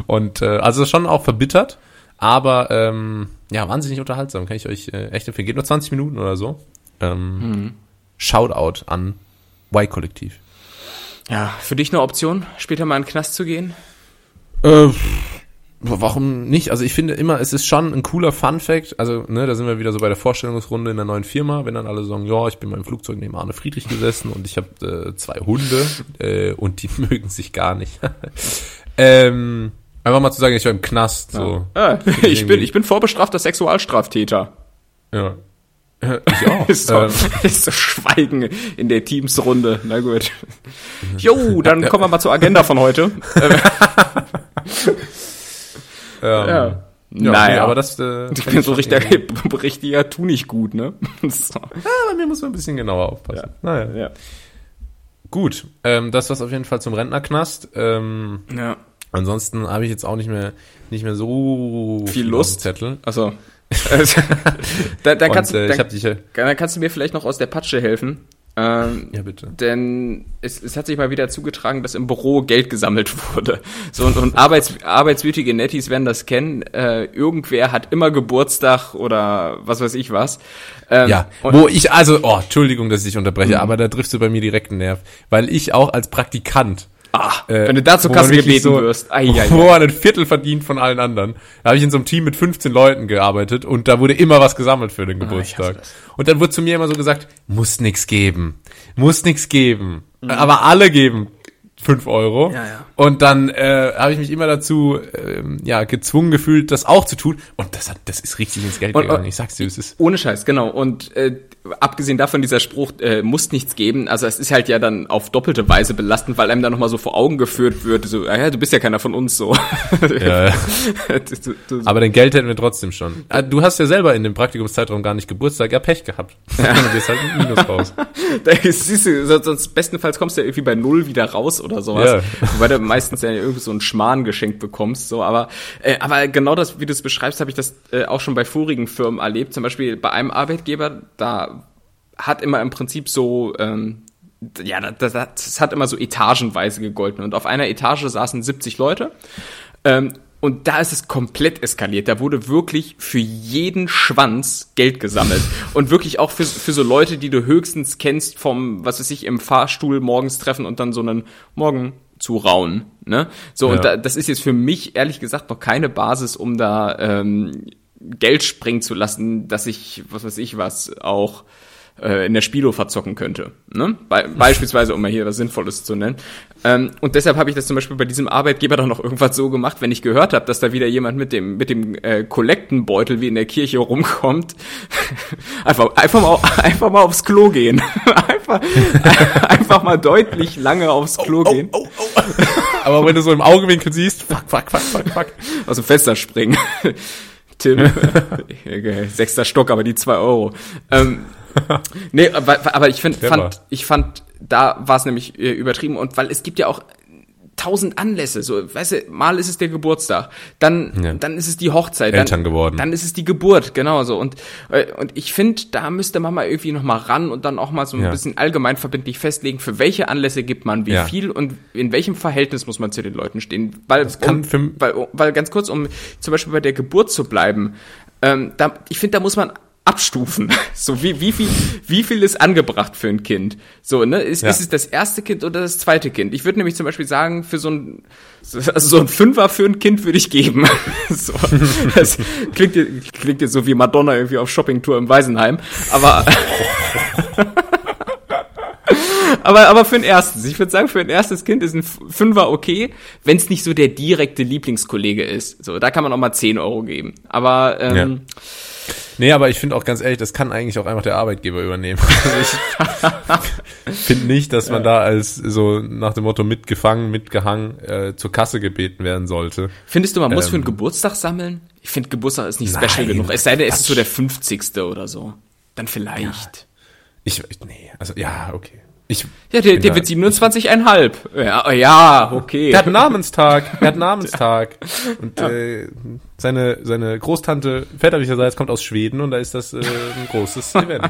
Und äh, also schon auch verbittert, Aber ähm, ja, wahnsinnig unterhaltsam, kann ich euch äh, echt empfehlen. Geht nur 20 Minuten oder so. Ähm, mhm. Shoutout an Y-Kollektiv. Ja, für dich eine Option, später mal in den Knast zu gehen? Äh, warum nicht? Also ich finde immer, es ist schon ein cooler Fun-Fact. Also, ne, da sind wir wieder so bei der Vorstellungsrunde in der neuen Firma, wenn dann alle sagen, ja, ich bin mal im Flugzeug neben Arne Friedrich gesessen und ich habe äh, zwei Hunde äh, und die mögen sich gar nicht. ähm, einfach mal zu sagen, ich war im Knast. So. Ja. Ah, ich, bin, ich bin vorbestrafter Sexualstraftäter. Ja. Ich auch. ist, so, ähm. ist so Schweigen in der Teamsrunde. Na gut. Jo, dann kommen wir mal zur Agenda von heute. Ähm, ja. ja. Naja, nee, aber das. Äh, ich bin so richtiger, richtiger tu nicht gut, ne? so. Ja, bei mir muss man ein bisschen genauer aufpassen. Ja. Naja. Ja. Gut, ähm, das war's auf jeden Fall zum Rentnerknast. Ähm, ja. Ansonsten habe ich jetzt auch nicht mehr nicht mehr so viel, Lust. Zettel. Also da, da, kannst, Und, äh, dann, dich, dann kannst du mir vielleicht noch aus der Patsche helfen. Ähm, ja, bitte. Denn es, es hat sich mal wieder zugetragen, dass im Büro Geld gesammelt wurde. So, und, und Arbeits, arbeitswütige Netties werden das kennen. Äh, irgendwer hat immer Geburtstag oder was weiß ich was. Ähm, ja, wo ich, also, oh, Entschuldigung, dass ich unterbreche, mhm. aber da triffst du bei mir direkt einen Nerv. Weil ich auch als Praktikant Ah, äh, wenn du da zur Kasse gebeten so, wirst. Ai, ai, wo man ein Viertel verdient von allen anderen. Da habe ich in so einem Team mit 15 Leuten gearbeitet und da wurde immer was gesammelt für den ah, Geburtstag. Ah, und dann wurde zu mir immer so gesagt, muss nix geben. Muss nix geben. Mhm. Aber alle geben fünf Euro. Ja, ja. Und dann äh, habe ich mich immer dazu ähm, ja, gezwungen gefühlt, das auch zu tun. Und das hat, das ist richtig ins Geld und, gegangen. Ich sag's dir, es ist. Ohne Scheiß, genau. Und äh, abgesehen davon, dieser Spruch äh, muss nichts geben, also es ist halt ja dann auf doppelte Weise belastend, weil einem dann nochmal so vor Augen geführt wird, so, ah ja, du bist ja keiner von uns so. Ja, ja. du, du, Aber dein Geld hätten wir trotzdem schon. Ah, du hast ja selber in dem Praktikumszeitraum gar nicht Geburtstag, ja Pech gehabt. Ja. Du bist halt ein Minus raus. da siehst du, sonst bestenfalls kommst du ja irgendwie bei Null wieder raus oder sowas. Ja. Wobei du meistens ja irgendwie so ein Schmarrn geschenkt bekommst, so, aber, äh, aber genau das, wie du es beschreibst, habe ich das äh, auch schon bei vorigen Firmen erlebt. Zum Beispiel bei einem Arbeitgeber, da hat immer im Prinzip so, ähm, ja, das, das hat immer so etagenweise gegolten. Und auf einer Etage saßen 70 Leute. Ähm, und da ist es komplett eskaliert. Da wurde wirklich für jeden Schwanz Geld gesammelt. Und wirklich auch für, für so Leute, die du höchstens kennst vom, was weiß ich, im Fahrstuhl morgens treffen und dann so einen Morgen zu rauen. Ne? So, ja. und da, das ist jetzt für mich ehrlich gesagt noch keine Basis, um da ähm, Geld springen zu lassen, dass ich, was weiß ich was, auch äh, in der Spilo verzocken könnte. Ne? Be beispielsweise, um mal hier was Sinnvolles zu nennen. Ähm, und deshalb habe ich das zum Beispiel bei diesem Arbeitgeber doch noch irgendwas so gemacht, wenn ich gehört habe, dass da wieder jemand mit dem mit dem äh, Kollektenbeutel wie in der Kirche rumkommt, einfach einfach mal einfach mal aufs Klo gehen, einfach einfach mal deutlich lange aufs Klo oh, gehen. Oh, oh, oh. Aber wenn du so im Augewinkel siehst, fuck, fuck, fuck, fuck, fuck, aus dem Fenster springen. Tim, sechster Stock, aber die zwei Euro. Ähm, nee, aber, aber ich find, fand, ich fand, da war es nämlich äh, übertrieben und weil es gibt ja auch tausend Anlässe, so, weißt du, mal ist es der Geburtstag, dann, ja. dann ist es die Hochzeit, Eltern dann, geworden. dann ist es die Geburt, genau so und, äh, und ich finde, da müsste man mal irgendwie noch mal ran und dann auch mal so ein ja. bisschen allgemein verbindlich festlegen, für welche Anlässe gibt man wie ja. viel und in welchem Verhältnis muss man zu den Leuten stehen, weil, um, weil, weil ganz kurz, um zum Beispiel bei der Geburt zu bleiben, ähm, da, ich finde, da muss man abstufen. So wie, wie viel, wie viel ist angebracht für ein Kind? So, ne? Ist, ja. ist es das erste Kind oder das zweite Kind? Ich würde nämlich zum Beispiel sagen, für so ein, also so ein Fünfer für ein Kind würde ich geben. so, das klingt, klingt jetzt so wie Madonna irgendwie auf Shoppingtour im Waisenheim. Aber, aber, aber für ein erstes. Ich würde sagen, für ein erstes Kind ist ein Fünfer okay, wenn es nicht so der direkte Lieblingskollege ist. So, da kann man auch mal 10 Euro geben. Aber, ähm, ja Nee, aber ich finde auch ganz ehrlich, das kann eigentlich auch einfach der Arbeitgeber übernehmen. Also ich finde nicht, dass man da als so nach dem Motto mitgefangen, mitgehangen äh, zur Kasse gebeten werden sollte. Findest du, man ähm, muss für einen ähm, Geburtstag sammeln? Ich finde, Geburtstag ist nicht special genug. Es sei denn, es ist so der 50. oder so. Dann vielleicht. Ja. Ich, nee, also ja, okay. Ich ja, der, der wird 27,5. Ja, ja, okay. Der hat Namenstag. Er hat Namenstag. Und ja. äh, seine, seine Großtante väterlicherseits kommt aus Schweden und da ist das äh, ein großes Event.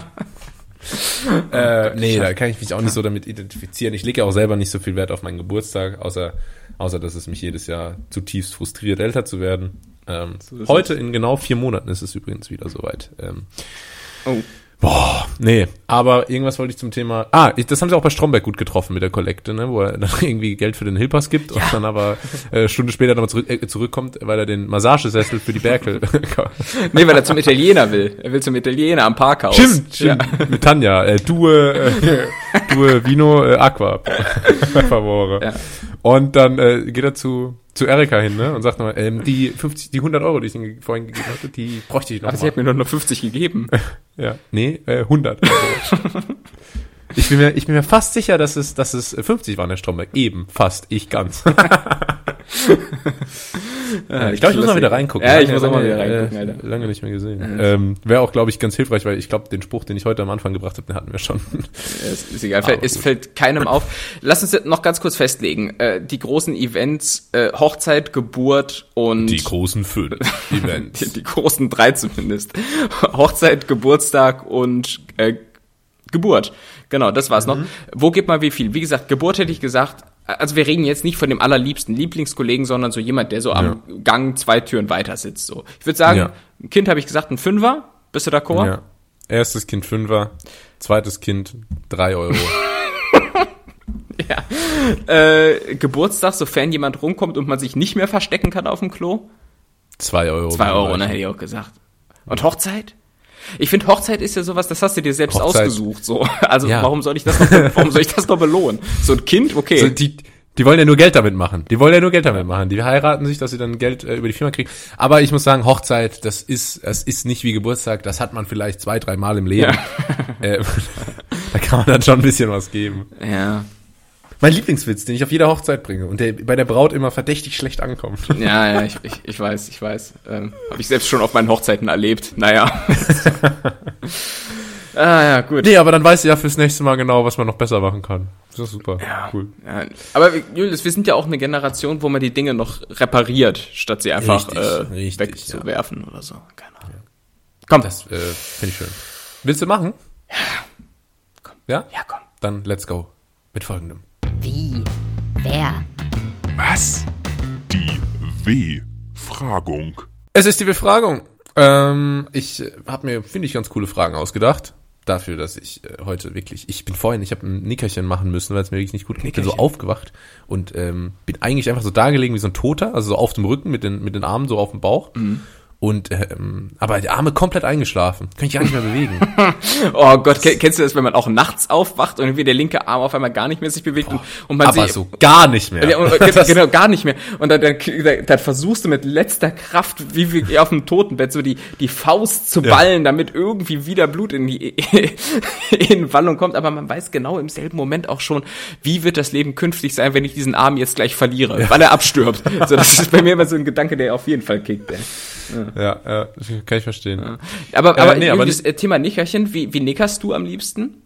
äh, nee, da kann ich mich auch nicht so damit identifizieren. Ich lege auch selber nicht so viel Wert auf meinen Geburtstag, außer, außer dass es mich jedes Jahr zutiefst frustriert, älter zu werden. Ähm, so heute in genau vier Monaten ist es übrigens wieder soweit. Ähm, oh. Boah, nee, aber irgendwas wollte ich zum Thema. Ah, ich, das haben sie auch bei Stromberg gut getroffen mit der Kollekte, ne, wo er dann irgendwie Geld für den Hilpass gibt ja. und dann aber äh, Stunde später nochmal zurück, äh, zurückkommt, weil er den Massagesessel für die Berkel. nee, weil er zum Italiener will. Er will zum Italiener am Parkhaus. Stimmt, stimmt. Ja. Mit Tanja, äh, Due, äh, Due Vino äh, Aqua. Favore. Ja. Und dann äh, geht er zu zu Erika hin, ne? Und sagt nochmal, ähm, die 50, die 100 Euro, die ich Ihnen vorhin gegeben hatte, die bräuchte ich noch. Aber sie hat mir nur noch 50 gegeben. ja. Nee, äh, 100. ich bin mir, ich bin mir fast sicher, dass es, dass es 50 waren, der Stromberg. Eben, fast. Ich ganz. ja, ich glaube, ich muss mal wieder reingucken. Ja, ich muss auch mal wieder reingucken, äh, Alter. Lange nicht mehr gesehen. Mhm. Ähm, Wäre auch, glaube ich, ganz hilfreich, weil ich glaube, den Spruch, den ich heute am Anfang gebracht habe, den hatten wir schon. es ist egal, fällt, es fällt keinem auf. Lass uns noch ganz kurz festlegen. Äh, die großen Events, äh, Hochzeit, Geburt und... Die großen fünf Events. die, die, großen drei zumindest. Hochzeit, Geburtstag und äh, Geburt. Genau, das war's mhm. noch. Wo gibt man wie viel? Wie gesagt, Geburt hätte ich gesagt, also wir reden jetzt nicht von dem allerliebsten Lieblingskollegen, sondern so jemand, der so am ja. Gang zwei Türen weiter sitzt. So. Ich würde sagen, ja. ein Kind habe ich gesagt, ein Fünfer. Bist du d'accord? Ja. Erstes Kind Fünfer, zweites Kind drei Euro. ja. Äh, Geburtstag, sofern jemand rumkommt und man sich nicht mehr verstecken kann auf dem Klo. Zwei Euro. Zwei Euro, ne, hätte ich auch gesagt. Und Hochzeit? Ich finde, Hochzeit ist ja sowas, das hast du dir selbst Hochzeit. ausgesucht. So. Also ja. warum soll ich das noch, warum soll ich das noch belohnen? So ein Kind, okay. So, die, die wollen ja nur Geld damit machen. Die wollen ja nur Geld damit machen. Die heiraten sich, dass sie dann Geld äh, über die Firma kriegen. Aber ich muss sagen, Hochzeit, das ist, das ist nicht wie Geburtstag. Das hat man vielleicht zwei, drei Mal im Leben. Ja. Äh, da kann man dann schon ein bisschen was geben. Ja. Mein Lieblingswitz, den ich auf jeder Hochzeit bringe und der bei der Braut immer verdächtig schlecht ankommt. Ja, ja, ich, ich, ich weiß, ich weiß. Ähm, Habe ich selbst schon auf meinen Hochzeiten erlebt. Naja. ah ja, gut. Nee, aber dann weiß ich ja fürs nächste Mal genau, was man noch besser machen kann. Das ist super. Ja, cool. Ja. Aber Julius, wir sind ja auch eine Generation, wo man die Dinge noch repariert, statt sie einfach richtig, äh, richtig, wegzuwerfen ja. oder so. Keine Ahnung. Ja. Komm. Das äh, finde ich schön. Willst du machen? Ja. Komm. Ja? Ja, komm. Dann let's go. Mit folgendem. Wer? Was? Die W-Fragung. Es ist die Befragung. Ähm, ich habe mir, finde ich, ganz coole Fragen ausgedacht. Dafür, dass ich äh, heute wirklich, ich bin vorhin, ich habe ein Nickerchen machen müssen, weil es mir wirklich nicht gut ging. Ich bin so aufgewacht und ähm, bin eigentlich einfach so da gelegen wie so ein Toter, also so auf dem Rücken mit den, mit den Armen so auf dem Bauch. Mhm. Und ähm, aber die Arme komplett eingeschlafen. Kann ich gar nicht mehr bewegen. oh Gott, kennst du das, wenn man auch nachts aufwacht und irgendwie der linke Arm auf einmal gar nicht mehr sich bewegt Boah, und, und man aber so gar nicht mehr. Und, und, genau, gar nicht mehr. Und dann, dann, dann versuchst du mit letzter Kraft, wie, wie auf dem Totenbett, so die, die Faust zu ballen, ja. damit irgendwie wieder Blut in die in Wallung kommt. Aber man weiß genau im selben Moment auch schon, wie wird das Leben künftig sein, wenn ich diesen Arm jetzt gleich verliere, ja. weil er abstirbt. so, das ist bei mir immer so ein Gedanke, der auf jeden Fall kickt. Ey. Ja, ja, kann ich verstehen. Ja. Aber, aber, äh, nee, aber das Thema Nickerchen, wie, wie nickerst du am liebsten?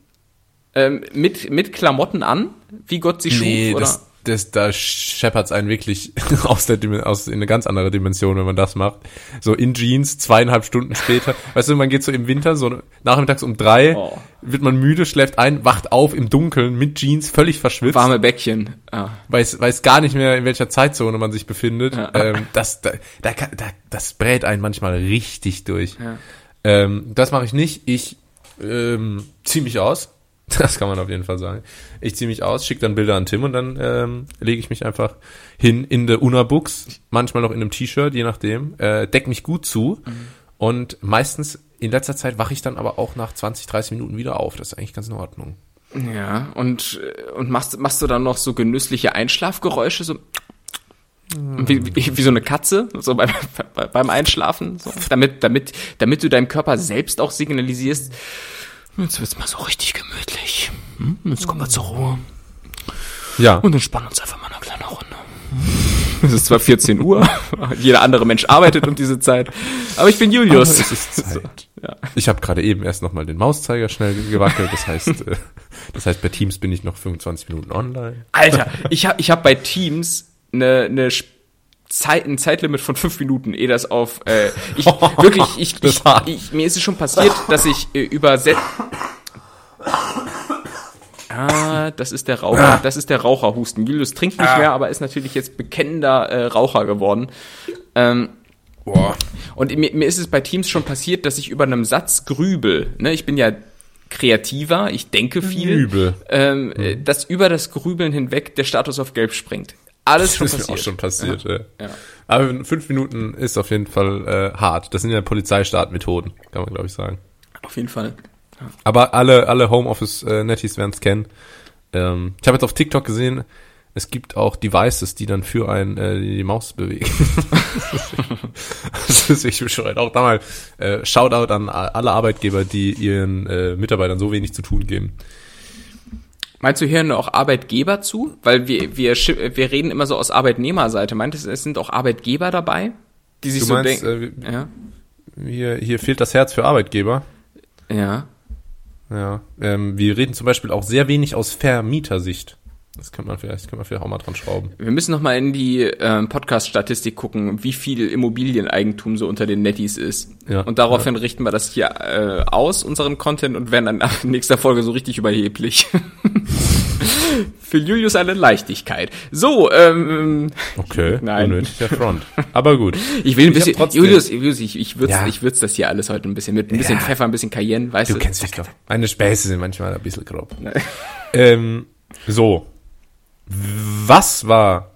Ähm, mit, mit Klamotten an, wie Gott sie nee, schuf? Oder? Das, das, da scheppert's einen wirklich aus der aus in eine ganz andere Dimension, wenn man das macht. So in Jeans, zweieinhalb Stunden später. weißt du, man geht so im Winter, so nachmittags um drei, oh. wird man müde, schläft ein, wacht auf im Dunkeln mit Jeans, völlig verschwitzt. Warme Bäckchen. Ah. Weiß, weiß gar nicht mehr, in welcher Zeitzone man sich befindet. Ja. Ähm, das, da, da, da, das brät einen manchmal richtig durch. Ja. Ähm, das mache ich nicht. Ich ähm, ziehe mich aus Das kann man auf jeden Fall sagen. Ich ziehe mich aus, schicke dann Bilder an Tim und dann ähm, lege ich mich einfach hin in der Unabux, manchmal noch in einem T-Shirt, je nachdem, äh, deck mich gut zu mhm. und meistens in letzter Zeit wache ich dann aber auch nach 20, 30 Minuten wieder auf. Das ist eigentlich ganz in Ordnung. Ja, und, und machst, machst du dann noch so genüssliche Einschlafgeräusche, so wie, wie, wie so eine Katze, so beim, beim Einschlafen, so, damit, damit, damit du deinem Körper selbst auch signalisierst, Jetzt wird's mal so richtig gemütlich. Hm? Jetzt kommen wir zur Ruhe. Ja. Und entspannen uns einfach mal eine kleine Runde. Es ist zwar 14 Uhr, jeder andere Mensch arbeitet um diese Zeit, aber ich bin Julius. es ist Zeit. ja. Ich habe gerade eben erst nochmal den Mauszeiger schnell gewackelt, das heißt, äh, das heißt bei Teams bin ich noch 25 Minuten online. Alter, ich habe ich hab bei Teams eine, eine Zeit, ein Zeitlimit von fünf Minuten, ehe das auf äh, ich wirklich ich, ich, ich, mir ist es schon passiert, dass ich äh, übersetzt Ah, das ist der Raucher, das ist der Raucherhusten. Julius trinkt nicht mehr, aber ist natürlich jetzt bekennender äh, Raucher geworden. Ähm, Boah. Und mir, mir ist es bei Teams schon passiert, dass ich über einem Satz grübel. Ne? Ich bin ja kreativer, ich denke viel. Übel. Ähm, mhm. Dass über das Grübeln hinweg der Status auf Gelb springt. Alles schon das passiert. ist auch schon passiert, ja. Ja. Aber fünf Minuten ist auf jeden Fall äh, hart. Das sind ja Polizeistartmethoden, kann man glaube ich sagen. Auf jeden Fall. Ja. Aber alle, alle Homeoffice-Netties werden es kennen. Ähm, ich habe jetzt auf TikTok gesehen, es gibt auch Devices, die dann für einen äh, die Maus bewegen. das ist echt bescheuert. Auch da mal äh, Shoutout an alle Arbeitgeber, die ihren äh, Mitarbeitern so wenig zu tun geben. Meinst du hier auch Arbeitgeber zu? Weil wir, wir, wir reden immer so aus Arbeitnehmerseite. Meintest du, es sind auch Arbeitgeber dabei, die sich du so meinst, denken? Äh, ja? hier, hier fehlt das Herz für Arbeitgeber. Ja. Ja. Ähm, wir reden zum Beispiel auch sehr wenig aus Vermietersicht. Das könnte man vielleicht, könnte man vielleicht auch mal dran schrauben. Wir müssen noch mal in die ähm, Podcast-Statistik gucken, wie viel Immobilieneigentum so unter den Netties ist. Ja, und daraufhin ja. richten wir das hier äh, aus, unseren Content, und werden dann nach nächster Folge so richtig überheblich. Für Julius eine Leichtigkeit. So, ähm. Okay, nein. unnötiger Front. Aber gut. Ich will ein bisschen, Julius, Julius, ich, ich würze ja. ich würz das hier alles heute ein bisschen mit. Ein bisschen ja. Pfeffer, ein bisschen Cayenne, weißt du. Du kennst mich doch. Meine Späße sind manchmal ein bisschen grob. ähm, so, was war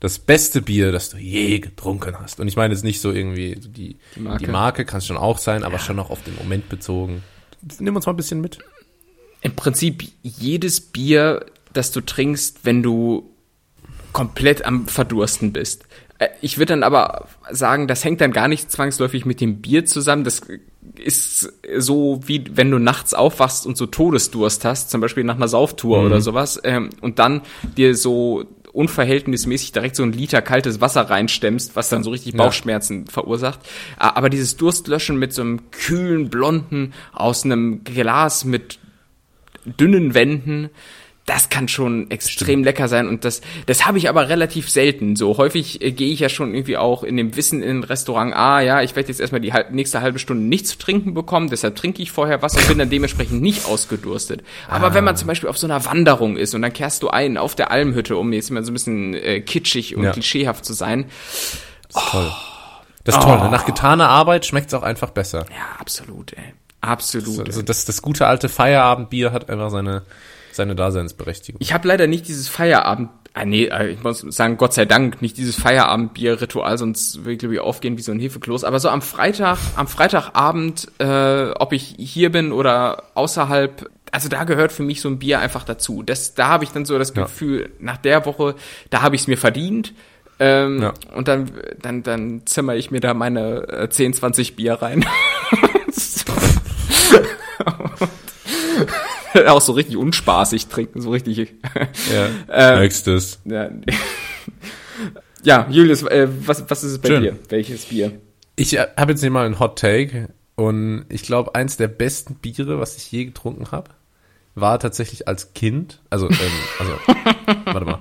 das beste Bier, das du je getrunken hast? Und ich meine jetzt nicht so irgendwie die, die Marke, die Marke kann es schon auch sein, aber ja. schon auch auf den Moment bezogen. Nimm uns mal ein bisschen mit. Im Prinzip jedes Bier, das du trinkst, wenn du komplett am Verdursten bist. Äh, ich würde dann aber sagen, das hängt dann gar nicht zwangsläufig mit dem Bier zusammen. Das ist so, wie wenn du nachts aufwachst und so Todesdurst hast, zum Beispiel nach einer Sauftour mhm. oder sowas, ähm, und dann dir so unverhältnismäßig direkt so ein Liter kaltes Wasser reinstemmst, was dann so richtig Bauchschmerzen ja. verursacht. Aber dieses Durstlöschen mit so einem kühlen, blonden, aus einem Glas mit dünnen Wänden, das kann schon extrem Stimmt. lecker sein und das, das habe ich aber relativ selten. So häufig äh, gehe ich ja schon irgendwie auch in dem Wissen in ein Restaurant, ah ja, ich werde jetzt erstmal die halb, nächste halbe Stunde nichts zu trinken bekommen, deshalb trinke ich vorher was und bin dann dementsprechend nicht ausgedurstet. Aber ah. wenn man zum Beispiel auf so einer Wanderung ist und dann kehrst du ein auf der Almhütte, um jetzt mal so ein bisschen äh, kitschig und ja. klischeehaft zu sein. Das ist toll. Das ist oh. toll. Ne? Nach getaner Arbeit schmeckt es auch einfach besser. Ja, absolut, ey. Absolut. Also das, das gute alte Feierabendbier hat einfach seine seine Daseinsberechtigung. Ich habe leider nicht dieses Feierabend, ah nee, äh, ich muss sagen, Gott sei Dank, nicht dieses Feierabendbier-Ritual, sonst würde ich glaube ich aufgehen wie so ein Hefekloß. Aber so am Freitag, am Freitagabend, äh, ob ich hier bin oder außerhalb, also da gehört für mich so ein Bier einfach dazu. Das, da habe ich dann so das Gefühl, ja. nach der Woche, da habe ich es mir verdient. Ähm, ja. Und dann, dann, dann zimmer ich mir da meine äh, 10, 20 Bier rein. auch so richtig unspaßig trinken, so richtig. Ja, ähm, nächstes. Ja, ja Julius, äh, was, was ist es bei Schön. dir? Welches Bier? Ich äh, habe jetzt hier mal einen Hot Take und ich glaube, eins der besten Biere, was ich je getrunken habe, war tatsächlich als Kind. Also, ähm, also warte mal.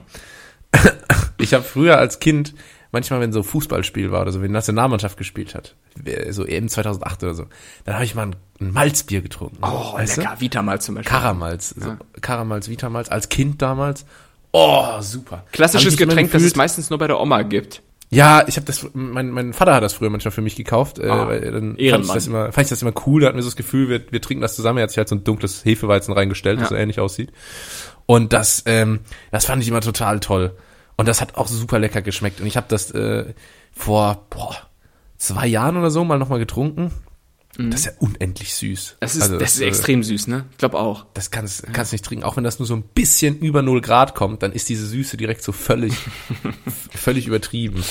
ich habe früher als Kind manchmal, wenn so Fußballspiel war oder so, wenn die Nationalmannschaft gespielt hat, so EM 2008 oder so, dann habe ich mal ein, ein Malzbier getrunken. Oh, weißt lecker, du? Vitamalz zum Beispiel. Karamalz, ja. so, Karamalz, Vitamalz, als Kind damals. Oh, super. Klassisches Getränk, das es meistens nur bei der Oma gibt. Ja, ich habe das, mein, mein Vater hat das früher manchmal für mich gekauft, äh, oh, weil dann fand ich, das immer, fand ich das immer cool, da hatten wir so das Gefühl, wir, wir trinken das zusammen, er hat sich halt so ein dunkles Hefeweizen reingestellt, ja. das so ähnlich aussieht. Und das, ähm, das fand ich immer total toll. Und das hat auch super lecker geschmeckt. Und ich habe das äh, vor boah, zwei Jahren oder so mal nochmal getrunken. Mhm. Das ist ja unendlich süß. Das ist, also, das, das ist äh, extrem süß, ne? Ich glaube auch. Das kannst du kannst nicht trinken. Auch wenn das nur so ein bisschen über 0 Grad kommt, dann ist diese Süße direkt so völlig, völlig übertrieben.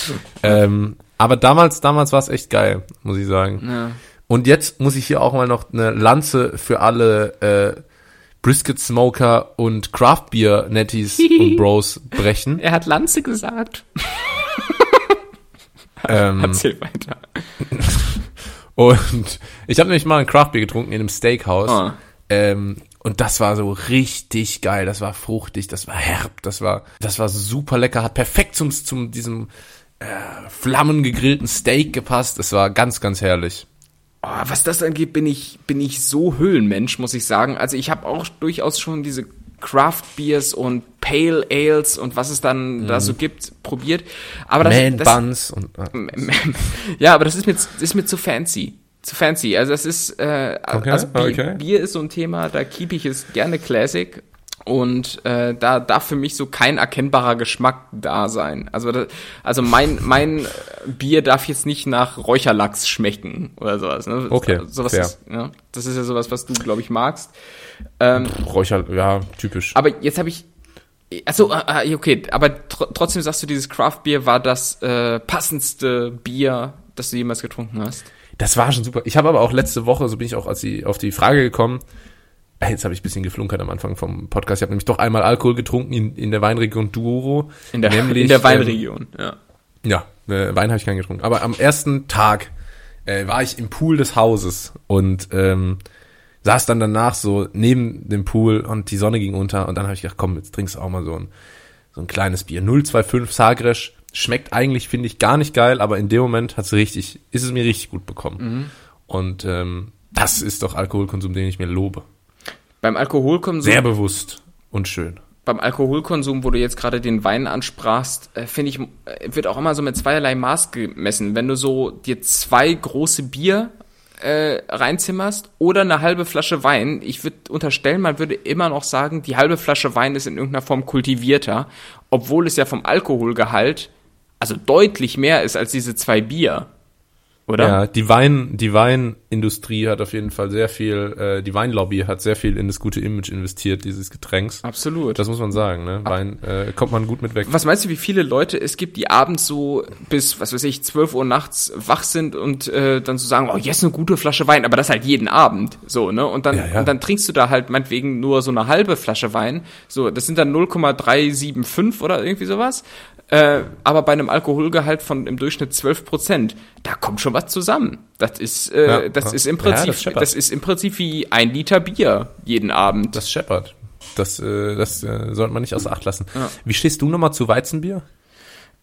Ähm, aber damals, damals war es echt geil, muss ich sagen. Ja. Und jetzt muss ich hier auch mal noch eine Lanze für alle äh, Brisket Smoker und Craft Beer Netties und Bros brechen. Er hat Lanze gesagt. ähm, Erzähl weiter. und ich habe nämlich mal ein Craft Beer getrunken in einem Steakhouse. Oh. Ähm, und das war so richtig geil. Das war fruchtig, das war herb, das war, das war super lecker, hat perfekt zum, zum diesem äh, flammengegrillten Steak gepasst. Es war ganz, ganz herrlich. Oh, was das angeht, bin ich, bin ich so Höhlenmensch, muss ich sagen. Also ich habe auch durchaus schon diese Craft Beers und Pale Ales und was es dann mhm. da so gibt, probiert. Aber das, Man das, Buns und äh. ja, aber das ist mir das ist mir zu fancy. Zu fancy. Also das ist äh, okay, also okay. Bier ist so ein Thema, da keep ich es gerne classic und äh, da darf für mich so kein erkennbarer Geschmack da sein. Also, das, also mein, mein Bier darf jetzt nicht nach Räucherlachs schmecken oder sowas. Ne? Okay. Sowas fair. Ist, ja, das ist ja sowas, was du, glaube ich, magst. Ähm, Räucher, ja, typisch. Aber jetzt habe ich. Achso, ah, okay, aber tr trotzdem sagst du, dieses Craft Bier war das äh, passendste Bier, das du jemals getrunken hast. Das war schon super. Ich habe aber auch letzte Woche, so bin ich auch als die, auf die Frage gekommen, Jetzt habe ich ein bisschen geflunkert am Anfang vom Podcast. Ich habe nämlich doch einmal Alkohol getrunken in, in der Weinregion Douro. In der, nämlich, in der Weinregion, ähm, ja. Ja, äh, Wein habe ich keinen getrunken. Aber am ersten Tag äh, war ich im Pool des Hauses und ähm, saß dann danach so neben dem Pool und die Sonne ging unter und dann habe ich gedacht, komm, jetzt trinkst du auch mal so ein, so ein kleines Bier. 025 Sagres. Schmeckt eigentlich, finde ich, gar nicht geil, aber in dem Moment hat's richtig, ist es mir richtig gut bekommen. Mhm. Und ähm, das ist doch Alkoholkonsum, den ich mir lobe. Beim Alkoholkonsum. Sehr bewusst und schön. Beim Alkoholkonsum, wo du jetzt gerade den Wein ansprachst, äh, finde ich, äh, wird auch immer so mit zweierlei Maß gemessen. Wenn du so dir zwei große Bier äh, reinzimmerst oder eine halbe Flasche Wein, ich würde unterstellen, man würde immer noch sagen, die halbe Flasche Wein ist in irgendeiner Form kultivierter, obwohl es ja vom Alkoholgehalt also deutlich mehr ist als diese zwei Bier oder? Ja, die Wein, die Weinindustrie hat auf jeden Fall sehr viel, äh, die Weinlobby hat sehr viel in das gute Image investiert dieses Getränks. Absolut. Das muss man sagen, ne? Wein äh, kommt man gut mit weg. Was meinst du, wie viele Leute es gibt, die abends so bis, was weiß ich, 12 Uhr nachts wach sind und äh, dann so sagen, oh, jetzt eine gute Flasche Wein, aber das halt jeden Abend, so, ne? Und dann, ja, ja. und dann trinkst du da halt meinetwegen nur so eine halbe Flasche Wein, so, das sind dann 0,375 oder irgendwie sowas. Äh, aber bei einem Alkoholgehalt von im Durchschnitt 12 Prozent, da kommt schon was zusammen. Das ist, äh, ja, das ja. ist im Prinzip, ja, das, das, ist im Prinzip wie ein Liter Bier jeden Abend. Das scheppert. Das, äh, das äh, sollte man nicht außer Acht lassen. Wie stehst du nochmal zu Weizenbier?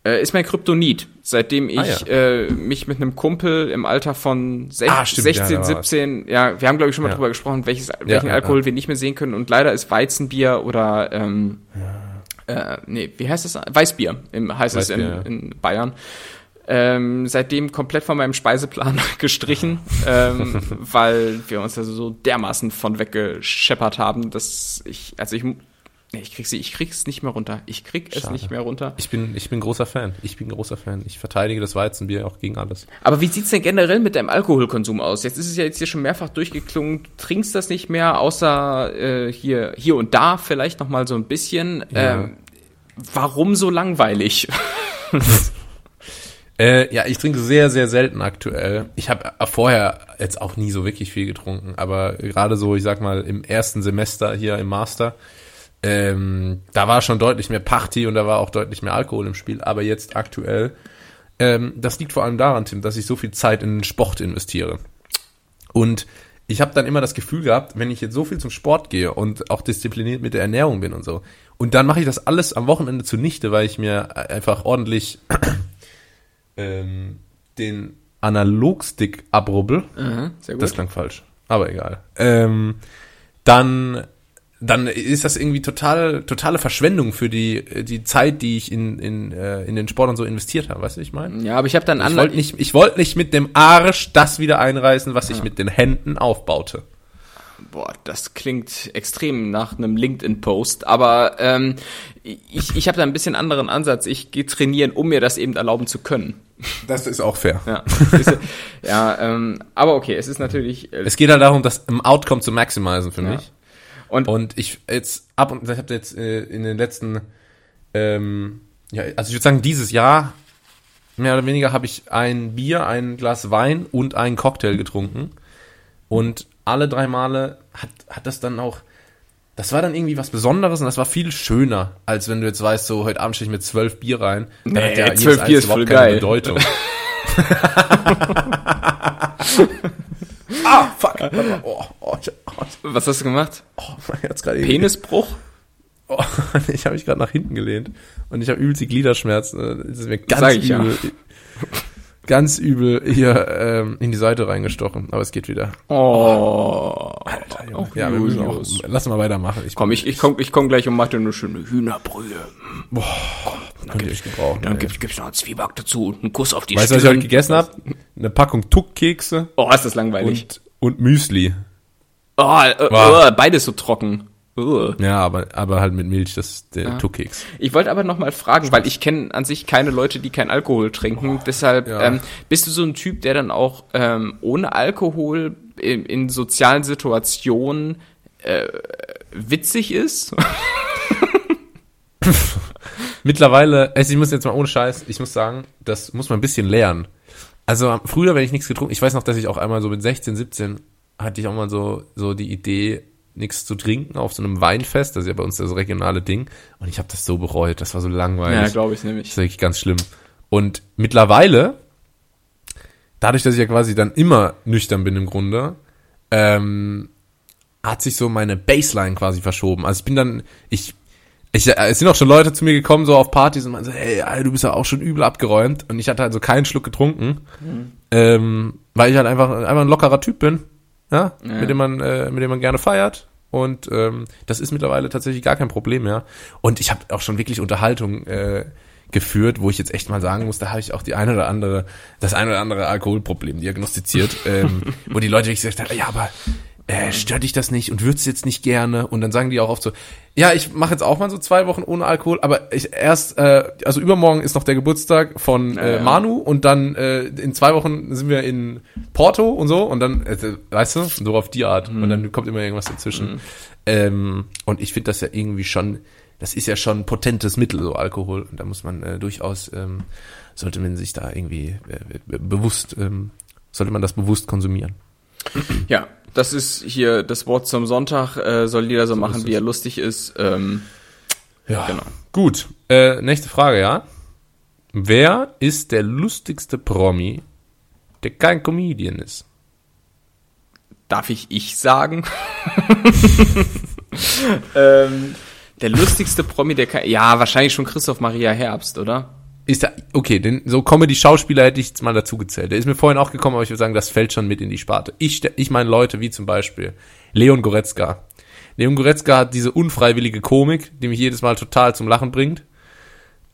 Äh, ist mein Kryptonit. Seitdem ich ah, äh, mich mit einem Kumpel im Alter von sech, ah, 16, 17, ja, wir haben glaube ich schon mal drüber gesprochen, welches, welchen Alkohol wir nicht mehr sehen können. Und leider ist Weizenbier oder ähm, äh, nee, wie heißt es? Weißbier im, heißt Weißbier, es in, in Bayern. Ähm, seitdem komplett von meinem Speiseplan gestrichen, ähm, weil wir uns da so dermaßen von weggescheppert haben, dass ich, also ich Nee, ich krieg sie, ich krieg's nicht mehr runter. Ich krieg Schade. es nicht mehr runter. Ich bin, ich bin großer Fan. Ich bin großer Fan. Ich verteidige das Weizenbier auch gegen alles. Aber wie sieht's denn generell mit deinem Alkoholkonsum aus? Jetzt ist es ja jetzt hier schon mehrfach durchgeklungen. Du trinkst das nicht mehr, außer äh, hier, hier und da vielleicht noch mal so ein bisschen. Ja. Ähm, warum so langweilig? äh, ja, ich trinke sehr, sehr selten aktuell. Ich habe vorher jetzt auch nie so wirklich viel getrunken, aber gerade so, ich sag mal, im ersten Semester hier im Master ähm, da war schon deutlich mehr Party und da war auch deutlich mehr Alkohol im Spiel, aber jetzt aktuell, ähm, das liegt vor allem daran, Tim, dass ich so viel Zeit in den Sport investiere. Und ich habe dann immer das Gefühl gehabt, wenn ich jetzt so viel zum Sport gehe und auch diszipliniert mit der Ernährung bin und so, und dann mache ich das alles am Wochenende zunichte, weil ich mir einfach ordentlich ähm, den Analogstick abrubbel. Mhm, das klang falsch, aber egal. Ähm, dann dann ist das irgendwie total totale Verschwendung für die die Zeit, die ich in in äh, in den Sport und so investiert habe, weißt du, ich meine? Ja, aber ich habe dann ich wollte nicht ich wollte nicht mit dem Arsch das wieder einreißen, was ja. ich mit den Händen aufbaute. Boah, das klingt extrem nach einem LinkedIn-Post, aber ähm, ich, ich habe da ein bisschen anderen Ansatz. Ich gehe trainieren, um mir das eben erlauben zu können. Das ist auch fair. Ja, ist, ja ähm, aber okay, es ist natürlich. Äh, es geht halt darum, das im Outcome zu maximizen für ja. mich. Und, und ich jetzt ab und ich habe jetzt äh, in den letzten, ähm, ja, also ich würde sagen, dieses Jahr mehr oder weniger habe ich ein Bier, ein Glas Wein und einen Cocktail getrunken. Und alle drei Male hat, hat das dann auch, das war dann irgendwie was Besonderes und das war viel schöner, als wenn du jetzt weißt, so heute Abend stehe ich mit zwölf Bier rein. Dann nee, hat ja zwölf Bier ist voll geil. Bedeutung. ah, fuck. Oh, oh, oh, Was hast du gemacht? Oh, mein Herz gerade Penisbruch? Oh, ich habe mich gerade nach hinten gelehnt und ich habe übelst die Gliederschmerzen. Das ist mir ganz übel, ja. ganz übel hier ähm, in die Seite reingestochen. Aber es geht wieder. Oh. Alter, Junge. ja, wir müssen auch, lass mal weitermachen. Ich komm, ich, ich komm, ich komm gleich und mach dir eine schöne Hühnerbrühe. Boah, dann gibt's, gebrauchen. Dann gibt's, gibt's noch einen Zwieback dazu und einen Kuss auf die Weißt du, was ich heute gegessen habe? Eine Packung Tuckkekse. Oh, ist das langweilig. Und, und Müsli. Oh, äh, oh, beides so trocken. Uh. Ja, aber, aber halt mit Milch, das der ja. Tuckkeks. Ich wollte aber noch mal fragen, weil ich kenne an sich keine Leute, die kein Alkohol trinken. Oh, Deshalb ja. ähm, bist du so ein Typ, der dann auch ähm, ohne Alkohol in, in sozialen Situationen äh, witzig ist? Mittlerweile, also ich muss jetzt mal ohne Scheiß, ich muss sagen, das muss man ein bisschen lernen. Also früher, wenn ich nichts getrunken, ich weiß noch, dass ich auch einmal so mit 16, 17 hatte ich auch mal so so die Idee, nichts zu trinken auf so einem Weinfest. Das ist ja bei uns das regionale Ding. Und ich habe das so bereut. Das war so langweilig. Ja, glaube ich nämlich. Das ist wirklich ganz schlimm. Und mittlerweile, dadurch, dass ich ja quasi dann immer nüchtern bin im Grunde, ähm, hat sich so meine Baseline quasi verschoben. Also ich bin dann, ich, ich, es sind auch schon Leute zu mir gekommen, so auf Partys und man so, hey, du bist ja auch schon übel abgeräumt. Und ich hatte halt so keinen Schluck getrunken, mhm. ähm, weil ich halt einfach, einfach ein lockerer Typ bin ja, ja. mit dem man, äh, mit dem man gerne feiert. Und ähm, das ist mittlerweile tatsächlich gar kein Problem mehr. Und ich habe auch schon wirklich Unterhaltung äh, geführt, wo ich jetzt echt mal sagen muss, da habe ich auch die eine oder andere, das eine oder andere Alkoholproblem diagnostiziert, ähm, wo die Leute wirklich gesagt haben, ja, aber äh, stört dich das nicht und würdest jetzt nicht gerne und dann sagen die auch oft so, ja, ich mache jetzt auch mal so zwei Wochen ohne Alkohol, aber ich erst, äh, also übermorgen ist noch der Geburtstag von äh, Manu und dann äh, in zwei Wochen sind wir in Porto und so und dann, äh, weißt du, so auf die Art mhm. und dann kommt immer irgendwas dazwischen. Mhm. Ähm, und ich finde das ja irgendwie schon, das ist ja schon ein potentes Mittel, so Alkohol und da muss man äh, durchaus, ähm, sollte man sich da irgendwie äh, bewusst, ähm, sollte man das bewusst konsumieren. Ja, das ist hier das Wort zum Sonntag. Äh, soll jeder so, so machen, wie er lustig ist. Ähm, ja, genau. Gut. Äh, nächste Frage, ja. Wer ist der lustigste Promi, der kein Comedian ist? Darf ich ich sagen? ähm, der lustigste Promi, der kein. Ja, wahrscheinlich schon Christoph Maria Herbst, oder? Ist da, okay, denn so Comedy-Schauspieler hätte ich jetzt mal dazu gezählt. Der ist mir vorhin auch gekommen, aber ich würde sagen, das fällt schon mit in die Sparte. Ich, ich meine Leute wie zum Beispiel Leon Goretzka. Leon Goretzka hat diese unfreiwillige Komik, die mich jedes Mal total zum Lachen bringt.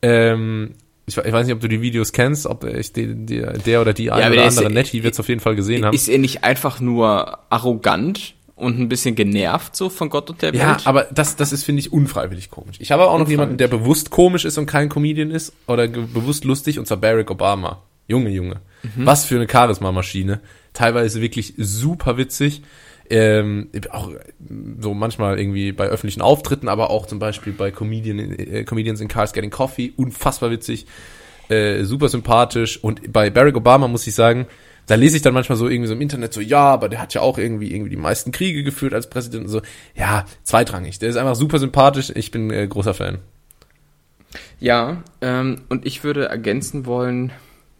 Ähm, ich, ich weiß nicht, ob du die Videos kennst, ob ich die, die, der oder die eine oder andere Nettie wird es auf jeden Fall gesehen haben. Ist er nicht einfach nur arrogant? Und ein bisschen genervt so von Gott und der Welt. Ja, aber das, das ist, finde ich, unfreiwillig komisch. Ich habe auch noch jemanden, der bewusst komisch ist und kein Comedian ist oder bewusst lustig, und zwar Barack Obama. Junge, Junge. Mhm. Was für eine Charisma-Maschine. Teilweise wirklich super witzig. Ähm, auch so manchmal irgendwie bei öffentlichen Auftritten, aber auch zum Beispiel bei Comedian, äh, Comedians in Cars Getting Coffee. Unfassbar witzig. Äh, super sympathisch. Und bei Barack Obama muss ich sagen, da lese ich dann manchmal so irgendwie so im Internet so, ja, aber der hat ja auch irgendwie irgendwie die meisten Kriege geführt als Präsident und so. Ja, zweitrangig. Der ist einfach super sympathisch. Ich bin äh, großer Fan. Ja, ähm, und ich würde ergänzen wollen,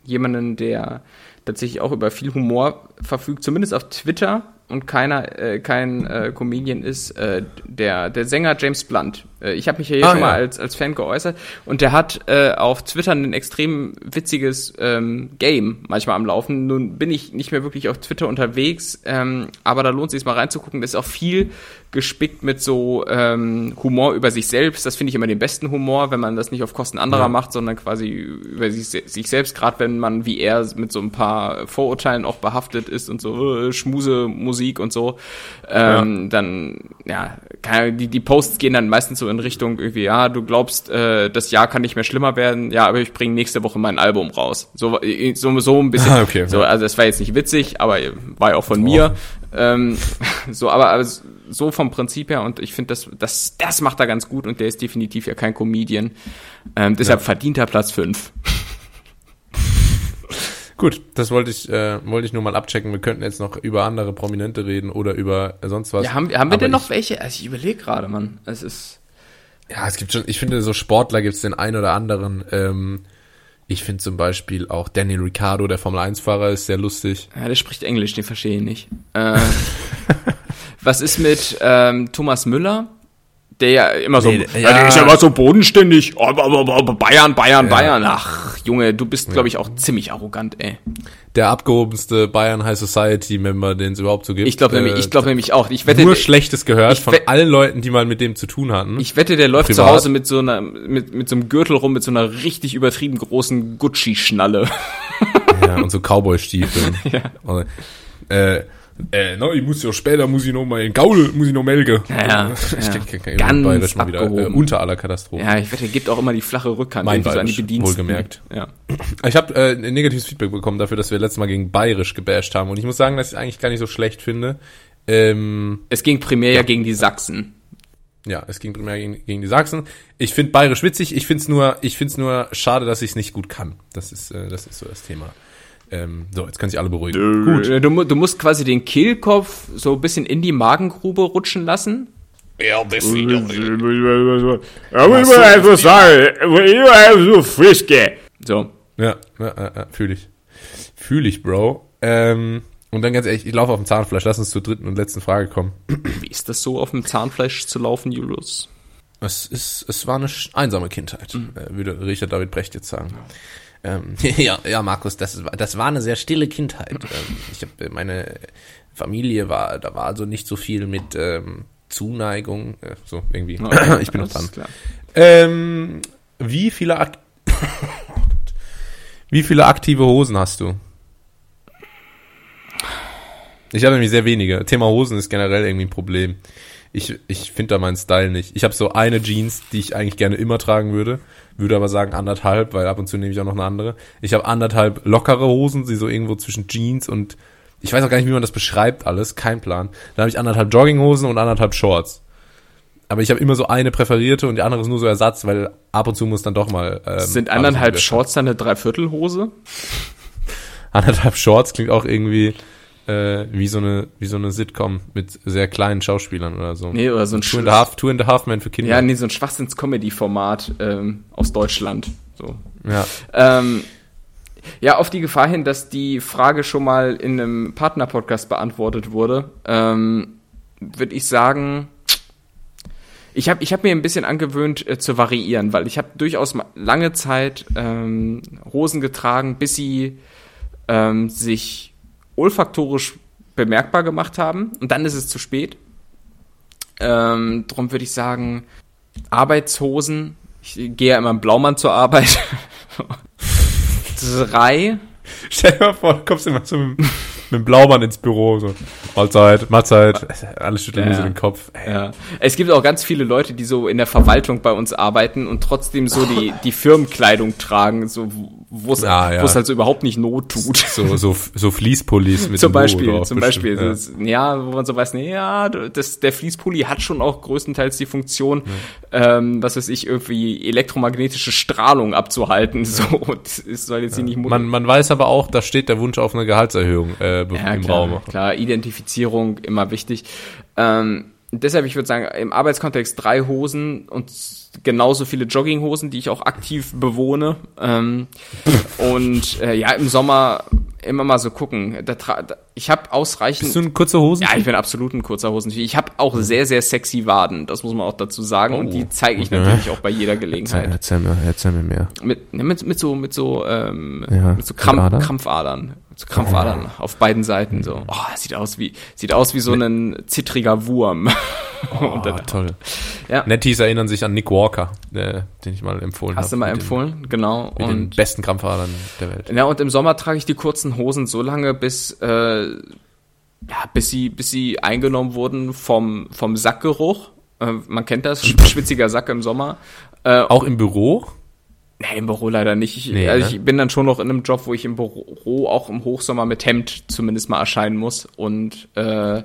jemanden, der tatsächlich auch über viel Humor verfügt, zumindest auf Twitter und keiner, äh, kein äh, Comedian ist, äh, der, der Sänger James Blunt. Äh, ich habe mich ja hier ah, schon ja. mal als, als Fan geäußert und der hat äh, auf Twitter ein extrem witziges ähm, Game manchmal am Laufen. Nun bin ich nicht mehr wirklich auf Twitter unterwegs, ähm, aber da lohnt es sich mal reinzugucken. Das ist auch viel gespickt mit so ähm, Humor über sich selbst. Das finde ich immer den besten Humor, wenn man das nicht auf Kosten anderer ja. macht, sondern quasi über sich, sich selbst, gerade wenn man wie er mit so ein paar Vorurteilen auch behaftet ist und so äh, Schmuse Musik und so. Ähm, ja. Dann, ja, die, die Posts gehen dann meistens so in Richtung irgendwie, ja, du glaubst, äh, das Jahr kann nicht mehr schlimmer werden, ja, aber ich bringe nächste Woche mein Album raus. So, so, so ein bisschen. Ah, okay, so, also es war jetzt nicht witzig, aber war ja auch von oh. mir. Ähm, so, aber, aber so vom Prinzip her und ich finde, das, das, das macht er ganz gut und der ist definitiv ja kein Comedian. Ähm, deshalb ja. verdient er Platz 5. Gut, das wollte ich, äh, wollte ich nur mal abchecken. Wir könnten jetzt noch über andere Prominente reden oder über sonst was. Ja, haben, haben wir denn noch welche? Also ich überlege gerade, Mann. Es ist. Ja, es gibt schon, ich finde, so Sportler gibt es den einen oder anderen. Ähm, ich finde zum Beispiel auch Daniel Ricciardo, der Formel 1-Fahrer, ist sehr lustig. Ja, der spricht Englisch, den verstehe ich nicht. Äh, was ist mit ähm, Thomas Müller? Der ja immer so, nee, ja, der ist ja immer so bodenständig. Oh, Bayern, Bayern, ja. Bayern. Ach, Junge, du bist, glaube ich, auch ziemlich arrogant, ey. Der abgehobenste Bayern High Society Member, den es überhaupt so gibt. Ich glaube nämlich, ich glaube nämlich auch. Ich wette, nur Schlechtes gehört von allen Leuten, die mal mit dem zu tun hatten. ich wette, der läuft zu Privat. Hause mit so einer, mit, mit so einem Gürtel rum, mit so einer richtig übertrieben großen Gucci-Schnalle. ja, und so Cowboy-Stiefeln. Und, äh, äh, no, ich muss ja später, muss ich noch mal in Gaul, muss ich noch melken. Ja, ich ja. kenn- kenn- kenn- Ganz Bayerisch mal wieder, äh, unter aller Katastrophe. Ja, ich wette, gibt auch immer die flache Rückhand Mein irgendwie so an die Bayerisch, wohlgemerkt. Ja. Ich habe äh, ein negatives Feedback bekommen dafür, dass wir letztes Mal gegen Bayerisch gebasht haben. Und ich muss sagen, dass ich es eigentlich gar nicht so schlecht finde. Ähm, Es ging primär ja gegen die Sachsen. ja, es ging primär gegen, gegen die Sachsen. Ich finde Bayerisch witzig. Ich finde es nur, ich find's nur schade, dass ich es nicht gut kann. Das ist, äh, das ist so das Thema. Ähm, so, jetzt können sich alle beruhigen. Gut. Du, mu- du musst quasi den Kehlkopf so ein bisschen in die Magengrube rutschen lassen. Ja, das Da muss man einfach sagen, immer einfach so friske. So. Ja, ja, ja, ja fühle ich. Fühle ich, Bro. Ähm, und dann ganz ehrlich, ich laufe auf dem Zahnfleisch. Lass uns zur dritten und letzten Frage kommen. Wie ist das so, auf dem Zahnfleisch zu laufen, Julius? Es ist, es war eine einsame Kindheit, äh, würde Richard David Brecht jetzt sagen. Ähm, ja, ja, Markus, das, das war eine sehr stille Kindheit. ähm, ich habe meine Familie war, da war also nicht so viel mit ähm, Zuneigung, äh, so irgendwie. ich bin noch dran. Ähm, wie viele Ak Oh. Wie viele aktive Hosen hast du? Ich habe nämlich sehr wenige. Thema Hosen ist generell irgendwie ein Problem. Ich, ich finde da meinen Style nicht. Ich habe so eine Jeans, die ich eigentlich gerne immer tragen würde, würde aber sagen anderthalb, weil ab und zu nehme ich auch noch eine andere. Ich habe anderthalb lockere Hosen, die so irgendwo zwischen Jeans und ich weiß auch gar nicht, wie man das beschreibt alles, kein Plan. Dann habe ich anderthalb Jogginghosen und anderthalb Shorts. Aber ich habe immer so eine präferierte und die andere ist nur so Ersatz, weil ab und zu muss dann doch mal. Ähm, Sind anderthalb Shorts dann eine Dreiviertelhose? Anderthalb Shorts klingt auch irgendwie äh, wie so eine wie so eine Sitcom mit sehr kleinen Schauspielern oder so. Nee, oder so ein Two and a Half, Two and a Half Men für Kinder. Ja, nee, so ein Schwachsinns-Comedy-Format ähm, aus Deutschland. So. ja. Ähm, ja, auf die Gefahr hin, dass die Frage schon mal in einem Partner-Podcast beantwortet wurde, ähm, würde ich sagen, ich habe ich hab mir ein bisschen angewöhnt äh, zu variieren, weil ich habe durchaus lange Zeit ähm, Hosen getragen, bis sie ähm, sich olfaktorisch bemerkbar gemacht haben und dann ist es zu spät. Ähm, drum würde ich sagen, Arbeitshosen. Ich gehe ja immer im Blaumann zur Arbeit. Drei. Stell dir mal vor, du kommst immer so mit, dem Blaumann ins Büro, so Mahlzeit, Mahlzeit, alles schütteln nur so Ja. den Kopf. Ja. Es gibt auch ganz viele Leute, die so in der Verwaltung bei uns arbeiten und trotzdem so die, die Firmenkleidung tragen, so wo es Ah, ja. es halt so überhaupt nicht Not tut. So, so, so Fließpullis mit zum Beispiel, drauf, zum bestimmt, Beispiel, ja. ja, wo man so weiß, nee, ja, das, der Fließpulli hat schon auch größtenteils die Funktion, ähm, was weiß ich, irgendwie elektromagnetische Strahlung abzuhalten, so, und es soll jetzt hier nicht Man, man weiß aber auch, da steht der Wunsch auf eine Gehaltserhöhung äh, be- ja, im klar, Raum. Klar, Identifizierung immer wichtig. Ähm, deshalb, ich würde sagen, im Arbeitskontext drei Hosen und genauso viele Jogginghosen, die ich auch aktiv bewohne. Ähm, und äh, ja, im Sommer immer mal so gucken. Da ich habe ausreichend. Bist du ein kurzer Hosen? ja, ich bin absolut ein kurzer Hosen. Ich habe auch sehr, sehr sexy Waden, das muss man auch dazu sagen. Und die zeige ich natürlich auch bei jeder Gelegenheit. erzähl, mir, erzähl mir mehr. Mit, ne, mit, mit so, mit so, ähm, Ja, mit so Adern? Krampfadern. Mit so Krampfadern auf beiden Seiten so. Oh, sieht aus wie, sieht aus wie so ein zittriger Wurm. Oh, Und dann- toll. Ja. Netties erinnern sich an Nick Walker, äh, den ich mal empfohlen habe. Hast du mal mit empfohlen? genau. Den, mit den Und, besten Krampfadern der Welt. ja, und im Sommer trage ich die kurzen Hosen so lange, bis, äh, ja, bis sie, bis sie eingenommen wurden vom, vom Sackgeruch. Äh, man kennt das, sch- schwitziger Sack im Sommer. Äh, Auch im Büro? Nee, im Büro leider nicht. Ich, Nee, also ne? ich bin dann schon noch in einem Job, wo ich im Büro auch im Hochsommer mit Hemd zumindest mal erscheinen muss. Und äh,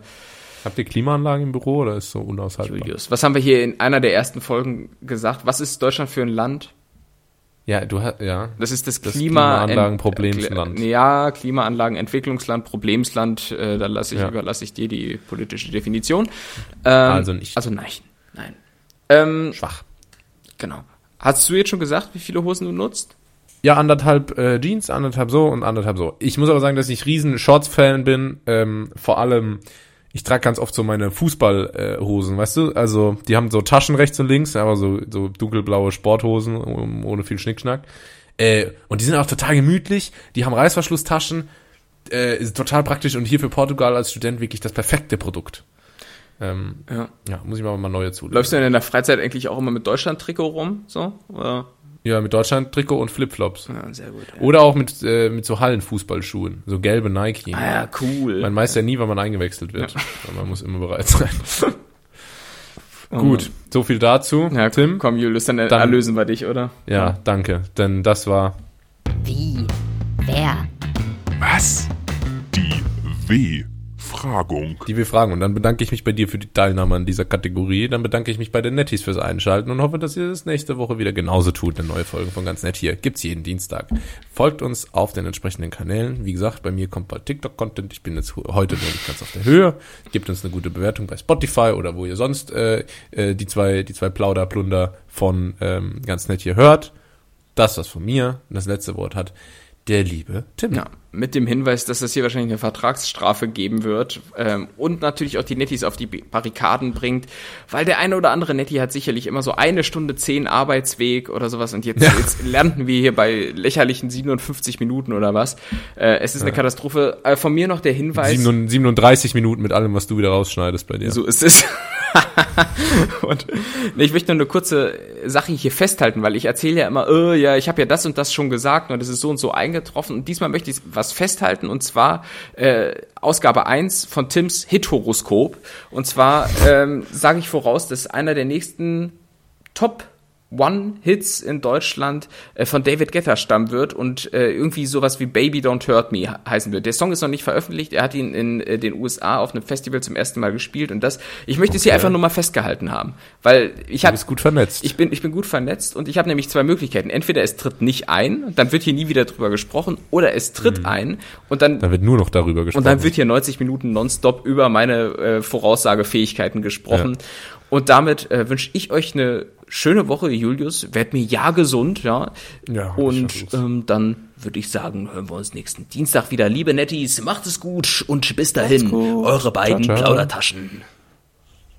Habt ihr Klimaanlagen im Büro oder ist so unaushaltbar? Julius, was haben wir hier in einer der ersten Folgen gesagt? Was ist Deutschland für ein Land? Ja, du hast, ja. Das ist das, Das Klima Klimaanlagen-Problemsland. Äh, Ja, Klimaanlagen, Entwicklungsland, Problemsland. Äh, da lasse ich, Ja. überlasse ich dir die politische Definition. Ähm, Also nicht. Also nein, nein. Ähm, Schwach. genau. Hast du jetzt schon gesagt, wie viele Hosen du nutzt? Ja, anderthalb äh, Jeans, anderthalb so und anderthalb so. Ich muss aber sagen, dass ich riesen Shorts-Fan bin. Ähm, vor allem, ich trage ganz oft so meine Fußballhosen, äh, weißt du? Also, die haben so Taschen rechts und links, aber so, so dunkelblaue Sporthosen um, ohne viel Schnickschnack. Äh, und die sind auch total gemütlich, die haben Reißverschlusstaschen, äh, ist total praktisch und hier für Portugal als Student wirklich das perfekte Produkt. Ähm, Ja. ja, muss ich mir aber mal neue zulegen. Läufst du denn in der Freizeit eigentlich auch immer mit Deutschland-Trikot rum? So? Oder? Ja, mit Deutschland-Trikot und Flipflops. Ja, sehr gut. Ja. Oder auch mit, äh, mit so Hallenfußballschuhen, so gelbe Nike. Ah ja, cool. Man weiß ja nie, wann man eingewechselt wird. Man muss immer bereit sein. Oh Gut, so viel dazu. Ja, Tim? komm, Julius, dann, Dann- erlösen wir dich, oder? Ja, danke. Denn das war Wie? Wer? Was? Die W-Fragung. die wir fragen. Und dann bedanke ich mich bei dir für die Teilnahme an dieser Kategorie. Dann bedanke ich mich bei den Netties fürs Einschalten und hoffe, dass ihr das nächste Woche wieder genauso tut. Eine neue Folge von ganz nett hier gibt's jeden Dienstag. Folgt uns auf den entsprechenden Kanälen. Wie gesagt, bei mir kommt bald TikTok-Content. Ich bin jetzt heute noch nicht ganz auf der Höhe. Gebt uns eine gute Bewertung bei Spotify oder wo ihr sonst äh, äh, die zwei die zwei Plauderplunder von ähm, ganz nett hier hört. Das was von mir. Und das letzte Wort hat der liebe Tim. Ja, mit dem Hinweis, dass es hier wahrscheinlich eine Vertragsstrafe geben wird ähm, und natürlich auch die Nettis auf die Barrikaden bringt, weil der eine oder andere Netti hat sicherlich immer so eine Stunde zehn Arbeitsweg oder sowas und jetzt, Ja. jetzt lernten wir hier bei lächerlichen 57 Minuten oder was. Äh, es ist eine Katastrophe. Äh, von mir noch der Hinweis. 37 37 Minuten mit allem, was du wieder rausschneidest bei dir. So ist es. und nee, ich möchte nur eine kurze Sache hier festhalten, weil ich erzähle ja immer, äh, ja, ich habe ja das und das schon gesagt und es ist so und so eingetroffen. Und diesmal möchte ich was festhalten und zwar äh, Ausgabe 1 von Tims Hit-Horoskop. Und zwar ähm, sage ich voraus, dass einer der nächsten Top One-Hits in Deutschland äh, von David Guetta stammen wird und äh, irgendwie sowas wie Baby Don't Hurt Me he- heißen wird. Der Song ist noch nicht veröffentlicht, er hat ihn in äh, den USA auf einem Festival zum ersten Mal gespielt und das, ich möchte es hier einfach nur mal festgehalten haben, weil ich Du habe bist gut vernetzt. ich bin, ich bin gut vernetzt und ich habe nämlich zwei Möglichkeiten. Entweder es tritt nicht ein, dann wird hier nie wieder drüber gesprochen, oder es tritt ein und dann da wird nur noch darüber gesprochen. und dann wird hier 90 Minuten nonstop über meine äh, Voraussagefähigkeiten gesprochen. Und damit äh, wünsche ich euch eine schöne Woche, Julius. Werd mir ja gesund, ja. Ja, Und ähm, dann würde ich sagen, hören wir uns nächsten Dienstag wieder. Liebe Netties, macht es gut und bis dahin, eure beiden Ciao, ciao. Plaudertaschen.